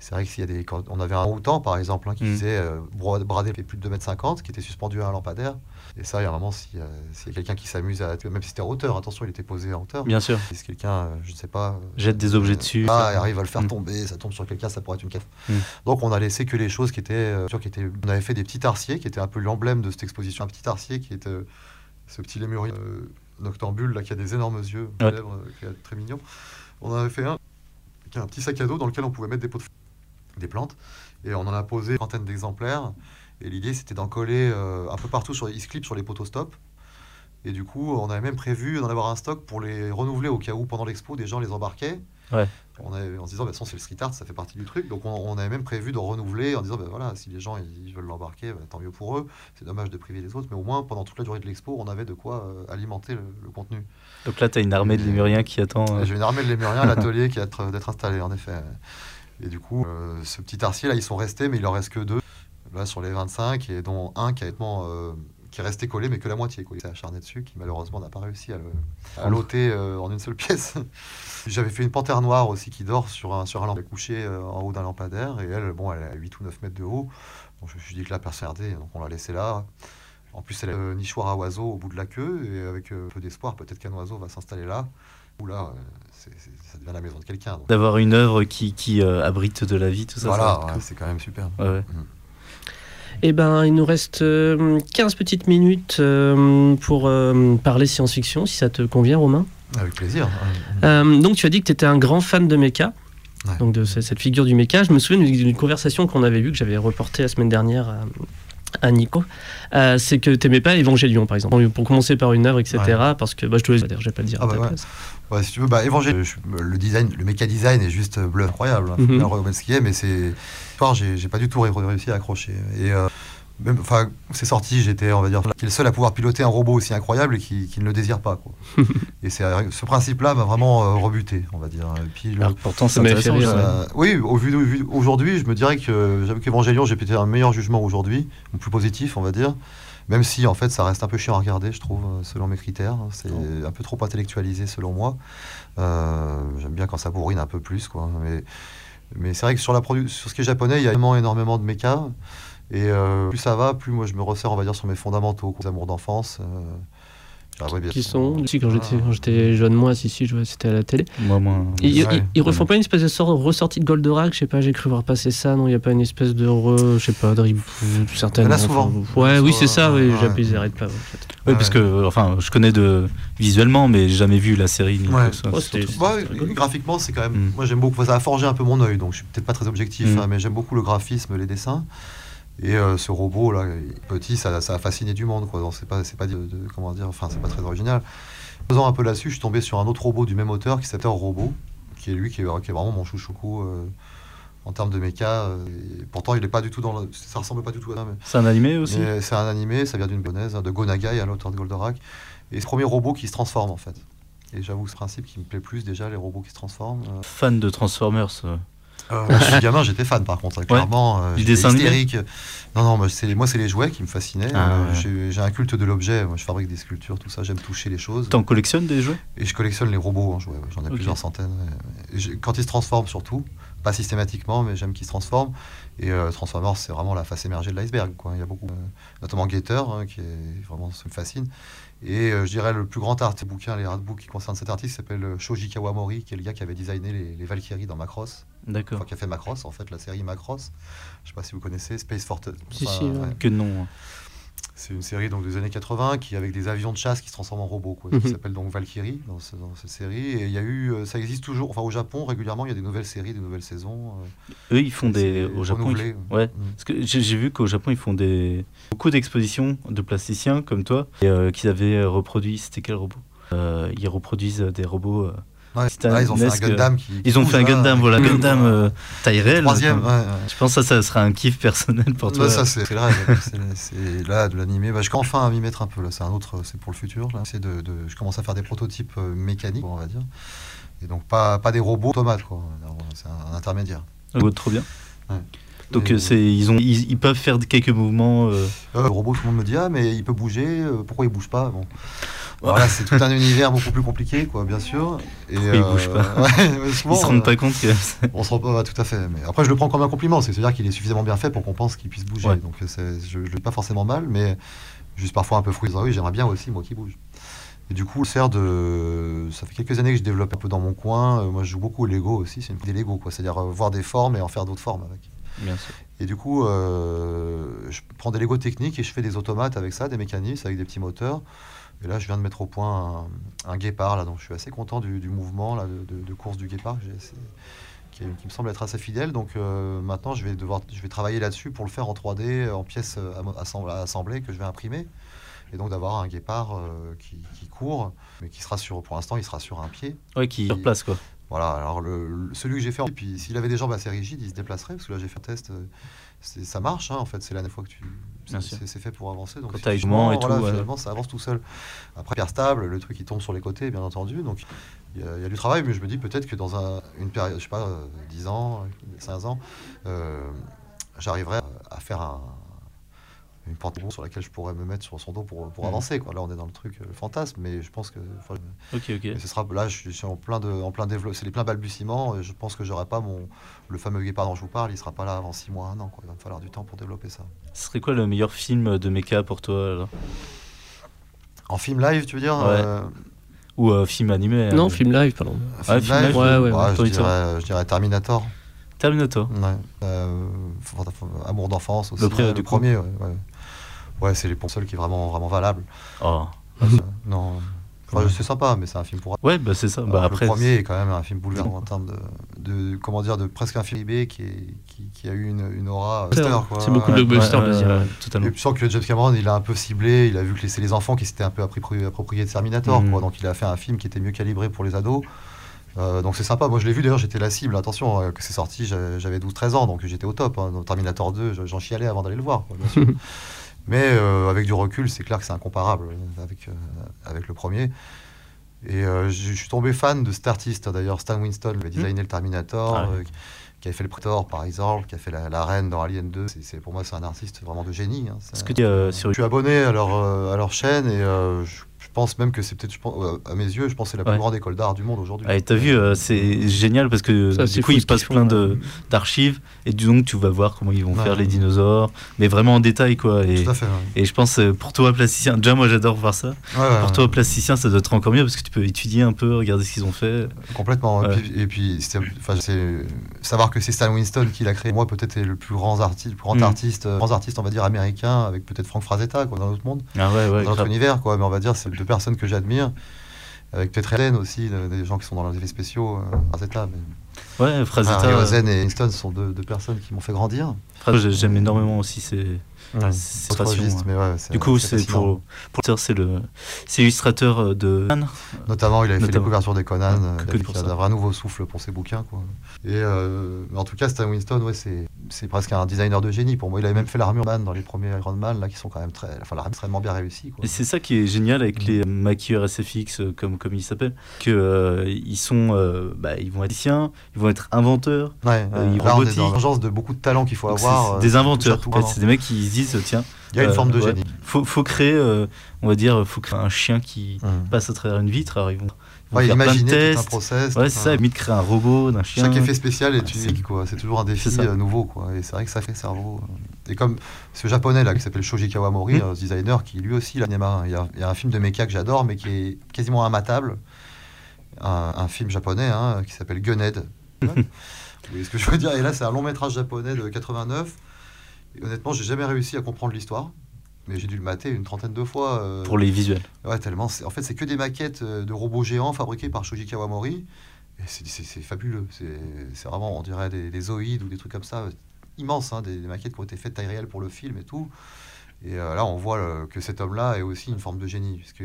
c'est vrai que s'il y a des, quand on avait un outan, par exemple, hein, qui Mm. faisait euh, brader plus de 2m50, qui était suspendu à un lampadaire, et ça, il y a un moment, si, euh, s'il y a quelqu'un qui s'amuse à, même si c'était en hauteur, attention, il était posé en hauteur, Bien sûr. si quelqu'un, euh, je ne sais pas, euh, Jette des objets dessus. ah, et arrive à le faire tomber, ça tombe sur quelqu'un, ça pourrait être une café. Mm. Donc on a laissé que les choses qui étaient, euh, qui étaient. On avait fait des petits tarsiers, qui étaient un peu l'emblème de cette exposition. Un petit tarsier qui euh, ce petit lémurien euh, noctambule là, qui a des énormes yeux, Ouais. lèvres, euh, qui est très mignon. On en avait fait un qui a un petit sac à dos dans lequel on pouvait mettre des pots de fleurs, des plantes, et on en a posé une trentaine d'exemplaires. Et l'idée c'était d'en coller euh, un peu partout sur, se clipent sur les poteaux stop. Et du coup, on avait même prévu d'en avoir un stock pour les renouveler au cas où pendant l'expo des gens les embarquaient. Ouais. On avait, en se disant, bah, c'est le street art, ça fait partie du truc. Donc on, on avait même prévu de renouveler en disant, bah, voilà, si les gens ils veulent l'embarquer, bah, tant mieux pour eux. C'est dommage de priver les autres, mais au moins pendant toute la durée de l'expo, on avait de quoi euh, alimenter le, le contenu. Donc là, tu as une armée de lémuriens qui attend. euh, J'ai une armée de lémuriens à l'atelier qui est d'être d'être installée, en effet. Et du coup, euh, ce petit arcier là, ils sont restés, mais il en reste que deux, là sur les 25, et dont un qui a euh, qui est resté collé, mais que la moitié. Quoi. Il s'est acharné dessus, qui malheureusement n'a pas réussi à à l'ôter euh, en une seule pièce. J'avais fait une panthère noire aussi qui dort sur un, sur un lampadaire couché euh, en haut d'un lampadaire, et elle, bon, elle est à 8 ou 9 mètres de haut. Donc je me suis dit que personne regardait, donc on l'a laissé là. En plus, elle a un nichoir à oiseaux au bout de la queue, et avec euh, peu d'espoir, peut-être qu'un oiseau va s'installer là. Ou là, euh, ça devient la maison de quelqu'un. D'avoir une œuvre qui, qui euh, abrite de la vie, tout ça. Voilà, cool. c'est quand même super. Ouais, ouais. Eh ben, il nous reste euh, 15 petites minutes euh, pour euh, parler science-fiction, si ça te convient, Romain. Avec plaisir. Euh, donc, tu as dit que tu étais un grand fan de mecha, Ouais. donc de ce- cette figure du mecha. Je me souviens d'une d'une conversation qu'on avait eue, que j'avais reportée la semaine dernière à, Nico. Euh, c'est que tu n'aimais pas Evangelion, par exemple, pour commencer par une œuvre, etc. Parce que, bah, je te laisse dire, je vais pas le dire Ah à bah ta ouais. place. Ouais, si tu veux, bah, le design, le méca design est juste bleu incroyable. hein. Bien reconnaître ce qu'il est, mais c'est. J'ai pas du tout ré- réussi à accrocher. Et euh, même, enfin, c'est sorti, j'étais, on va dire, qui est le seul à pouvoir piloter un robot aussi incroyable et qui, qui ne le désire pas. Quoi. et c'est ce principe-là m'a vraiment euh, rebuté, on va dire. Et puis, le- Alors pourtant, c'est Ça m'avait fait intéressant. rire, ça. euh, oui, au vu, vu- aujourd'hui, je me dirais que j'avoue qu'Evangelion, j'ai peut-être un meilleur jugement aujourd'hui, ou plus positif, on va dire. Même si, en fait, ça reste un peu chiant à regarder, je trouve, euh, selon mes critères. C'est un peu trop intellectualisé, selon moi. Euh, J'aime bien quand ça bourrine un peu plus, quoi. Mais, mais c'est vrai que sur, la produ- sur ce qui est japonais, il y a vraiment énormément de méca. Et euh, plus ça va, plus moi je me resserre, on va dire, sur mes fondamentaux, les amours d'enfance. euh, ah Qui sont Si, quand j'étais quand j'étais jeune, moi, si, si, c'était à la télé. Moi, moi. Ils, Ouais. ils- ils refont pas une espèce de sort, ressortie de Goldorak, je sais pas, j'ai cru voir passer ça, non, il y a pas une espèce de re, je sais pas, de en a souvent. enfin, ouais, oui, c'est ça, oui, Ouais. j'appuie, ils arrêtent pas. en fait. Oui, Ouais. parce que, enfin, je connais de visuellement, mais j'ai jamais vu la série. Ni. Oh, graphiquement, c'est quand même. Mm. Moi, j'aime beaucoup. Ça a forgé un peu mon œil, donc je suis peut-être pas très objectif, Mm. hein, mais j'aime beaucoup le graphisme, les dessins. Et euh, ce robot là, petit, ça, ça a fasciné du monde, quoi. C'est pas, c'est pas de, de- comment dire, enfin, c'est pas très original. Faisant un peu là-dessus, je suis tombé sur un autre robot du même auteur qui s'appelle Robot, qui est lui qui est, qui est vraiment mon chouchoucou euh, en termes de méca. euh, et pourtant, il est pas du tout dans. Le, ça ressemble pas du tout à ça, mais C'est un animé aussi? Mais c'est un animé, ça vient d'une bonnaise, hein, de Gonagai, un auteur de Goldorak. Et ce premier robot qui se transforme en fait. Et j'avoue que ce principe qui me plaît plus déjà, les robots qui se transforment. euh. Fan de Transformers. Euh. Euh, je suis gamin, j'étais fan par contre, hein, clairement. euh, Du hystérique. Non, non, moi c'est, moi c'est les jouets qui me fascinaient. Ah, Euh, ouais. j'ai, j'ai un culte de l'objet, moi je fabrique des sculptures, tout ça, j'aime toucher les choses. T'en collectionnes des jeux Et je collectionne les robots en jouets, ouais, j'en ai plusieurs centaines. ouais. Et j'ai- quand ils se transforment surtout, pas systématiquement, mais j'aime qu'ils se transforment. Et euh, Transformers, c'est vraiment la face émergée de l'iceberg. Quoi. Il y a beaucoup, euh, notamment Gator, hein, qui est vraiment ça me fascine. Et euh, je dirais le plus grand artiste bouquin, les artbooks qui concernent cet artiste, s'appelle euh, Shoji Kawamori, qui est le gars qui avait designé les, les Valkyries dans Macross, D'accord. enfin qui a fait Macross en fait, la série Macross. Je sais pas si vous connaissez Space Force. Si, si, ouais. Que non. C'est une série donc des années 80 qui avec des avions de chasse qui se transforment en robots, quoi, qui Mhm. s'appelle donc Valkyrie dans, ce- dans cette série. Et il y a eu, euh, ça existe toujours, enfin au Japon régulièrement, il y a des nouvelles séries, des nouvelles saisons. euh, Eux, ils font des. Au Japon. ils- Ouais. Mm. Parce que j'ai vu qu'au Japon, ils font des beaucoup d'expositions de plasticiens comme toi et euh, qu'ils avaient reproduit. C'était quel robot? Euh, Ils reproduisent des robots. euh, Ouais, ouais, ils ont fait un Gundam qui. Ils ont fait un là, Gundam, voilà, Gundam euh, réelle. Troisième, ouais, ouais. Je pense que ça, ça sera un kiff personnel pour toi. Ouais, ça c'est le rêve. C'est- c'est là de l'animer. Bah, je commence enfin à m'y mettre un peu là. C'est un autre, c'est pour le futur. Là, de, de- je commence à faire des prototypes euh, mécaniques, on va dire. Et donc pas, pas des robots automates quoi. C'est un, un intermédiaire. Oh, trop bien. Ouais. Donc euh, c'est ils ont ils, ils peuvent faire quelques mouvements. euh, Euh, le robot, tout le monde me dit ah mais il peut bouger. euh, pourquoi il bouge pas Bon. Voilà, c'est tout un univers beaucoup plus compliqué quoi, bien sûr. Et Pourquoi il bouge pas ouais, souvent, ils se rendent euh, pas compte que On se rend pas ouais, tout à fait. Mais après, je le prends comme un compliment. C'est-à-dire qu'il est suffisamment bien fait pour qu'on pense qu'il puisse bouger. Ouais. Donc, euh, je ne le dis pas forcément mal, mais juste parfois un peu frustrant. Oui, j'aimerais bien aussi, moi, qui bouge. Et du coup, de. Ça fait quelques années que je développe un peu dans mon coin. Euh, moi, je joue beaucoup au Lego aussi. C'est une des Lego, quoi. C'est-à-dire euh, voir des formes et en faire d'autres formes avec. bien sûr. Et du coup, euh, je prends des Lego techniques et je fais des automates avec ça, des mécanismes avec des petits moteurs. Et là, je viens de mettre au point un, un guépard, là, donc je suis assez content du, du mouvement là, de, de- de course du guépard, qui, me semble être assez fidèle. Donc euh, maintenant, je vais, devoir, je vais travailler là-dessus pour le faire en 3D, en pièces euh, assemblées que je vais imprimer. Et donc d'avoir un guépard euh, qui, qui court, mais qui sera sur, pour l'instant, il sera sur un pied. Ouais, qui sur place quoi. Voilà, alors le, celui que j'ai fait, en- puis s'il avait des jambes assez rigides, il se déplacerait, parce que là j'ai fait un test, ça marche, hein, en fait, c'est la dernière fois que tu... C'est- fait pour avancer. Donc et tout, voilà, finalement, ça avance tout seul. Après, hyper stable, le truc il tombe sur les côtés, bien entendu, donc il y, a- il y a du travail, mais je me dis peut-être que dans un- une période, je sais pas, euh, 10 ans, 15 ans, euh, j'arriverai à faire un, une pente sur laquelle je pourrais me mettre sur son dos pour, pour Mhm. avancer. Quoi. Là, on est dans le truc euh, fantasme, mais je pense que... Ok ok. et ce sera, là, je suis en plein, de, en plein développement. C'est les pleins balbutiements. et Je pense que j'aurai pas mon, le fameux guépard dont je vous parle. Il sera pas là avant 6 mois, un an. Quoi. Il va me falloir du temps pour développer ça. Ce serait quoi le meilleur film de mecha pour toi alors? En film live, tu veux dire Ouais. euh, Ou euh, film animé Non, euh, film live, pardon. film film live, live, ouais, ouais, je, dirais, je dirais Terminator. Terminator. Ouais. Euh, Amour d'enfance aussi. Le du coup. premier, ouais. Ouais, Ouais, c'est les seul qui est vraiment, vraiment valable. Oh. non. Enfin, c'est sympa, mais c'est un film pour Ouais bah c'est ça. Bah Alors, après. le premier est quand même un film bouleversant en termes de, de comment dire de presque un film IB qui, est, qui, qui a eu une, une aura C'est quoi. c'est beaucoup Ouais. de blockbuster, ouais, ouais, totalement. Et puis, je sens que James Cameron, il a un peu ciblé, il a vu que c'est les enfants qui s'étaient un peu appropri- appropriés de Terminator, quoi. donc il a fait un film qui était mieux calibré pour les ados. Euh, donc c'est sympa, moi je l'ai vu d'ailleurs, j'étais la cible, attention, euh, que c'est sorti, j'a- j'avais 12-13 ans, donc j'étais au top. hein. Dans Terminator 2, je- j'en chialais avant d'aller le voir, quoi, bien sûr. Mais euh, avec du recul, c'est clair que c'est incomparable euh, avec, euh, avec le premier. Et euh, je je suis tombé fan de cet artiste, d'ailleurs, Stan Winston, qui avait designé le Terminator, Ah qui avait fait le Predator par exemple, qui a fait la, la Reine dans Alien 2. C'est, c'est- pour moi, c'est un artiste vraiment de génie. hein. Que tu sur je suis abonné à leur, à leur chaîne et je pense même que c'est peut-être, je pense, euh, à mes yeux, je pense que c'est la plus Ouais. grande école d'art du monde aujourd'hui. Ah, t'as vu, euh, c'est génial parce que Ça, du coup ils passent plein de d'archives et donc tu vas voir comment ils vont Ouais. faire les dinosaures, mais vraiment en détail quoi. Et, Tout à fait. ouais. et je pense euh, pour toi plasticien, déjà moi j'adore voir ça. Ouais, ouais, Pour ouais. toi plasticien, ça doit être encore mieux parce que tu peux étudier un peu, regarder ce qu'ils ont fait. Complètement. Ouais. Et puis, et puis c'est, savoir que c'est Stan Winston qui l'a créé. Moi, peut-être est le plus grand artiste, le plus grand Mm. artiste, euh, grand artiste, on va dire américain, avec peut-être Frank Frazetta, quoi, dans notre monde, Ah ouais ouais. dans notre univers, quoi. Mais on va dire, c'est deux personnes que j'admire. Avec peut-être Hélène aussi, des gens qui sont dans les effets spéciaux, euh, Frazetta. Mais... Ouais, Frazetta. Enfin, euh, et Winston sont deux, deux personnes qui m'ont fait grandir. Frazetta, j'aime énormément aussi ces, ces C'est illustrations, registre, ouais. mais ouais, Du coup, c'est pour pour c'est le c'est illustrateur euh, de. Notamment, il avait fait les couvertures des Conan, Ouais, euh, que il a pour fait ça. un vrai nouveau souffle pour ses bouquins. Quoi. Et euh, mais en tout cas, Stan Winston, ouais, c'est, c'est presque un designer de génie pour moi. Il avait même fait l'armure Man dans les premiers Iron Man, là, qui sont quand même très, enfin, extrêmement bien réussis. Quoi. Et c'est ça qui est génial avec les maquilleurs SFX, comme, comme ils s'appellent, que euh, ils sont, euh, bah, ils vont être musiciens, ils vont être inventeurs. Ouais, euh, euh, il là, on est dans l'urgence de beaucoup de talents qu'il faut Donc, avoir. c'est euh, des inventeurs. en fait. c'est des mecs qui se disent, tiens, Il y a une euh, forme de ouais. génie. faut, faut créer, euh, on va dire, faut créer un chien qui Hum. passe à travers une vitre. Alors ils vont, ils Ouais, imaginer tout un process. Ouais, c'est ça, limite créer un robot d'un chien. Chaque effet spécial est unique, c'est- quoi. C'est toujours un défi euh, nouveau, quoi. Et c'est vrai que ça fait cerveau. euh. Et comme ce japonais là qui s'appelle Shoji Kawamori, Mm. un designer qui lui aussi, là, cinéma, il y, a, il y a un film de mecha que j'adore, mais qui est quasiment immatable. Un, un film japonais hein, qui s'appelle Gunhead. Vous voyez ce que je veux dire? Et là, c'est un long métrage japonais de 89. Et honnêtement, j'ai jamais réussi à comprendre l'histoire. Mais j'ai dû le mater une trentaine de fois. euh, Pour les visuels. Ouais, tellement. En fait, c'est que des maquettes euh, de robots géants fabriqués par Shoji Kawamori. C'est- fabuleux. C'est vraiment, on dirait, des, des zoïdes ou des trucs comme ça, euh, immenses, hein, des, des maquettes qui ont été faites taille réelle pour le film et tout. Et euh, là, on voit euh, que cet homme-là est aussi une forme de génie, puisque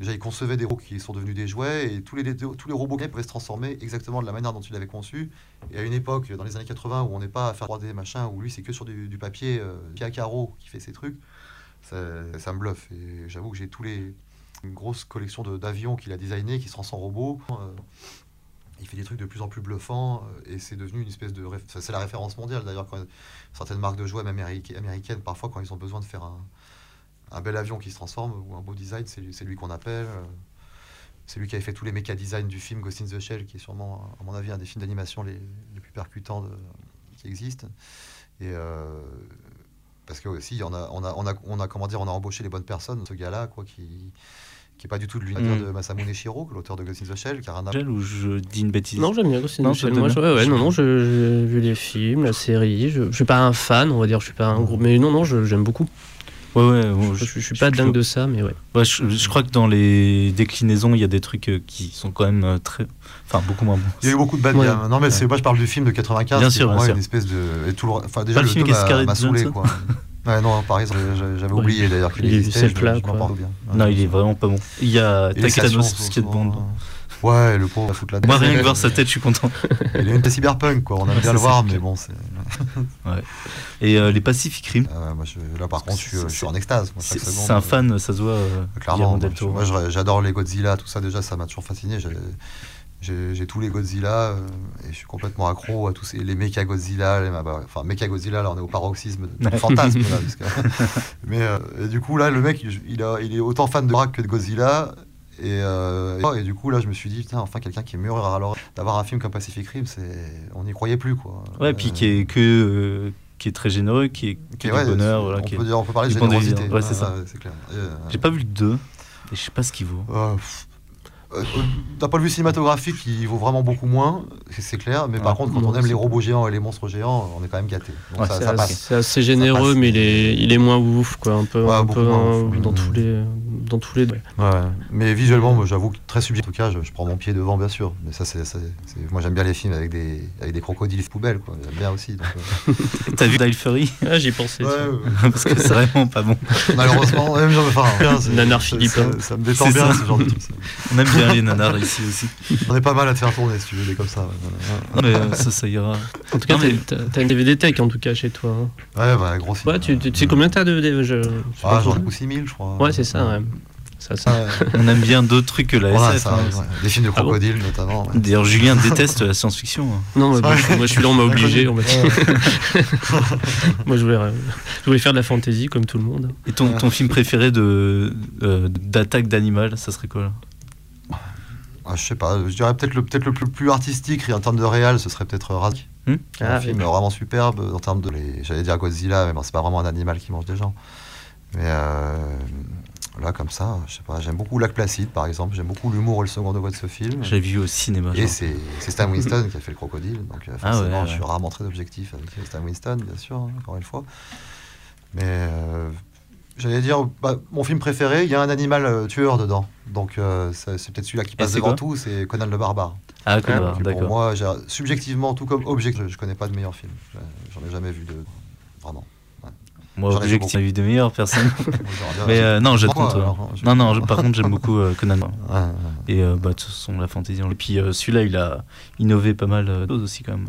Déjà, il concevait des robots qui sont devenus des jouets et tous les, tous les robots pouvaient se transformer exactement de la manière dont il l'avait conçu. Et à une époque, dans les années 80, où on n'est pas à faire 3D machin, où lui c'est que sur du, papier, euh, à carreau qui fait ses trucs, ça, me bluffe. Et j'avoue que j'ai tous les une grosse collection d'avions qu'il a designé qui se transforment en robots. Euh, il fait des trucs de plus en plus bluffants euh, et c'est devenu une espèce de. C'est la référence mondiale d'ailleurs. quand Certaines marques de jouets, américaines, parfois quand ils ont besoin de faire un, un bel avion qui se transforme ou un beau design, c'est lui, c'est lui qu'on appelle. euh, C'est lui qui avait fait tous les méca designs du film Ghost in the Shell, qui est sûrement, à mon avis, un des films d'animation les, les plus percutants de- qui existent. Et euh, parce que aussi, on a, on a, on a, on a, comment dire, on a embauché les bonnes personnes. Ce gars-là, quoi, qui qui est pas du tout de l'univers Mm. de Masamune Shiro, l'auteur de Ghost in the Shell, qui a rien à ou je dis une bêtise Non, j'aime bien Ghost in the Shell. Moi, je- ouais, ouais, non, non, j'ai vu les films, la série. Je, je suis pas un fan, on va dire. Je suis pas un gros, mais non, non, je- j'aime beaucoup. Ouais, ouais, bon, Je, je suis pas dingue de ça, mais ouais. Ouais, je, je crois que dans les déclinaisons, il y a des trucs euh, qui sont quand même euh, très. Enfin, beaucoup moins bons. Il y a eu beaucoup de bad Ouais. Non, mais c'est, moi je parle du film de 95. Bien sûr, bien moi sûr. une espèce de. et tout le... Enfin, déjà, Pas le le film m'a- saoulé, quoi. Ouais, non, par exemple, j'avais Ouais. oublié d'ailleurs qu'il Il est- existait. c'est je- plat, je quoi. bien. Non, Ouais, il est vraiment pas bon. Il y a Et les Takano stations, Skateboard. souvent, Ouais, le pauvre, va foutre la Moi, rien que voir sa tête, je suis content. Il est une cyberpunk, quoi. On aime Ouais, bien le voir, mais bon, c'est. Et euh, les Pacific Rim, Ah ouais, moi, je- là, par contre, je suis, C'est- je suis en extase. c'est un fan, ça se voit. euh, Clairement, moi, j'adore les Godzilla, tout ça déjà, ça m'a toujours fasciné. J'ai- tous les Godzilla euh, et je suis complètement accro à tous ces, les Mecha Godzilla, les, bah, enfin Mecha Godzilla, là on est au paroxysme du Ouais. fantasme. Là, parce que- mais euh, et du coup là, le mec, il, il a, il est autant fan de Braque que de Godzilla. Et, euh, et du coup là, je me suis dit, putain, enfin quelqu'un qui est mûr alors d'avoir un film comme Pacific Rim, c'est, on n'y croyait plus quoi. Ouais, puis Euh, qui est que. euh, qui est très généreux, qui est, qui est ouais, du bonheur. Voilà, on, qui est- peut dire, on peut parler de générosité. Ouais, c'est ça. c'est clair. Et, euh, J'ai pas vu le 2, et je sais pas ce qu'il vaut. Euh, euh, D'un point de vue cinématographique, il vaut vraiment beaucoup moins, c'est- clair. Mais par contre, quand Non, on aime les robots géants et les monstres géants, on est quand même gâté. Ouais, ça, C'est ça assez, généreux, mais il est, il est moins ouf, quoi. Un peu, Ouais, un beaucoup peu moins ouf. dans tous les, dans tous les. Ouais, ouais. Mais visuellement, moi, j'avoue que très subjectif. En tout cas, je, je prends mon pied devant, bien sûr. Mais ça, c'est, c'est- c'est- moi, j'aime bien les films avec des, avec des crocodiles poubelles, quoi. J'aime bien aussi. donc, euh, T'as vu Die Fury Ah, j'y pensais. ouais, tiens. ouais. Parce que c'est vraiment pas bon. Malheureusement, même genre, enfin, Nanar Philippe, ça, ça me détend C'est bien ça. ce genre de truc. On aime bien les nanars ici aussi. On est pas mal à te faire tourner si tu veux des comme ça. Non, mais euh, ça, ça ira. En tout cas, Non, mais- t'as- une DVD Tech en tout cas chez toi. hein. Ouais, bah, gros film. Ouais, tu, tu, tu sais combien t'as de DVD je, Ah, j'en ai trop. beaucoup 6000, je crois. Ouais, c'est ça, ouais. Ça, ça. Ouais. On aime bien d'autres trucs que la Voilà, SF. ça, hein. ouais. Des films de Ah bon crocodiles, notamment. ouais. D'ailleurs, Julien déteste la science-fiction. hein. Non, moi, Ouais. je- moi, celui-là, on m'a obligé. on moi, je voulais, euh, je voulais faire de la fantasy comme tout le monde. Et ton, ton film préféré de euh, d'attaque d'animal, ça serait quoi là? Ah, je sais pas, je dirais peut-être le, peut le plus, plus artistique en termes de réal, ce serait peut-être Razak. Hmm? Un Ah, film oui. vraiment superbe en termes de. les- J'allais dire Godzilla, mais bon, c'est pas vraiment un animal qui mange des gens. Mais euh, là, comme ça, je sais pas, j'aime beaucoup Lac Placide par exemple, j'aime beaucoup l'humour et le second degré de ce film. J'ai vu au cinéma. Et c'est c'est Stan Winston qui a fait le crocodile, donc euh, Ah forcément ouais, je suis rarement très objectif avec Stan Winston, bien sûr, hein, encore une fois. Mais euh, j'allais dire, bah, mon film préféré, il y a un animal euh, tueur dedans, donc euh, c'est peut-être celui-là qui passe devant tout, c'est Conan le barbare. Ah, Connor, Qui, pour d'accord. moi, subjectivement, tout comme objet, je, connais pas de meilleur film. Je- J'en ai jamais vu de. Vraiment. Moi, objectif, j'ai vu des meilleures personnes. Mais euh, non, j'attends. Pourquoi, toi. alors Je- Non, non, je- par contre, j'aime beaucoup euh, Conan. Et euh, bah, de toute façon, la fantasy. Et puis euh, celui-là, il a innové pas mal de choses aussi, quand même.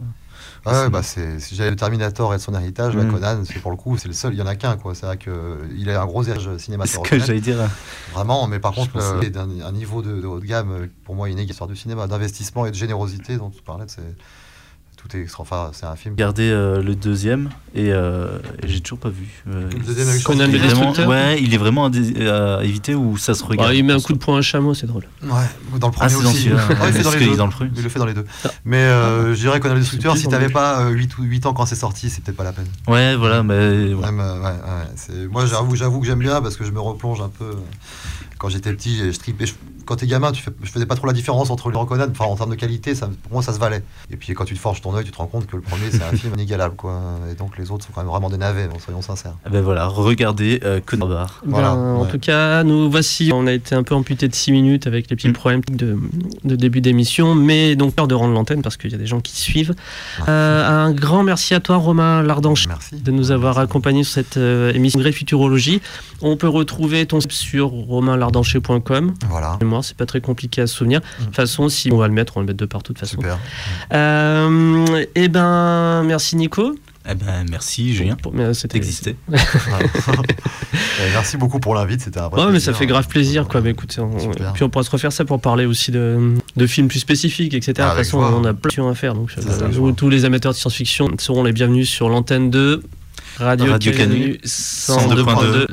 Ouais, ouais, bah c'est, si j'avais le Terminator et de son héritage, là, Mm. Conan, c'est pour le coup, c'est le seul, il y en a qu'un, quoi. C'est vrai qu'il a un gros héritage C'est ce que cinématographique. j'allais dire. Vraiment, mais par Je contre, que- d'un un niveau de, de haut de gamme, pour moi, inégal histoire du cinéma, d'investissement et de générosité dont tu parlais, c'est, tout est extra. Enfin, c'est un film. Regardez euh, le deuxième et, euh, et j'ai toujours pas vu. Euh, Le deuxième avec Conan il le est vraiment- Destructeur? Ouais, il est vraiment à, dé- à éviter ou ça se regarde. Bah, il met un coup de poing à un chameau, c'est drôle. Ouais, dans le Ah, premier aussi. Ah, il fait dans les deux. dans le premier. Il le fait dans les deux. Ah. Mais euh, je dirais Conan le Destructeur, si t'avais pas euh, 8, ou 8 ans quand c'est sorti, c'est peut-être pas la peine. Ouais, voilà, mais ouais. Même, euh, ouais, ouais, c'est... Moi, j'avoue, j'avoue que j'aime bien parce que je me replonge un peu. Quand j'étais petit, je tripais. je- quand t'es gamin, tu fais, je faisais pas trop la différence entre les reconnaître. Enfin, en termes de qualité, ça, pour moi, ça se valait. Et puis quand tu te forges ton œil, tu te rends compte que le premier, c'est un film inégalable, quoi. Et donc les autres sont quand même vraiment des navets, bon, soyons sincères. Ah ben voilà, regardez euh, Conan Barre. Ben, Voilà, En ouais. tout cas, nous voici. On a été un peu amputé de 6 minutes avec les petits Mm. problèmes de, de début d'émission, mais donc peur de rendre l'antenne parce qu'il y a des gens qui suivent. Euh, un grand merci à toi, Romain Lardanche. Merci. de nous avoir Merci. accompagnés sur cette euh, émission Gré Futurologie. On peut retrouver ton site sur romainlardancher.com. Voilà. C'est pas très compliqué à se souvenir. De toute façon, si on va le mettre, on va le mettre de partout de toute façon. Super. Euh, eh ben, merci Nico. Eh ben merci Julien Pour- mais, c'était- d'exister. Et merci beaucoup pour l'invite, c'était un vrai Ouais, mais plaisir. ça fait grave plaisir, quoi. Mais écoute, on- puis on pourra se refaire ça pour parler aussi de, de films plus spécifiques, etc. de toute façon, on a plein de choses à faire. Donc, euh, ça, tous les amateurs de science-fiction seront les bienvenus sur l'antenne de Radio, Radio Canu Canu 102.2.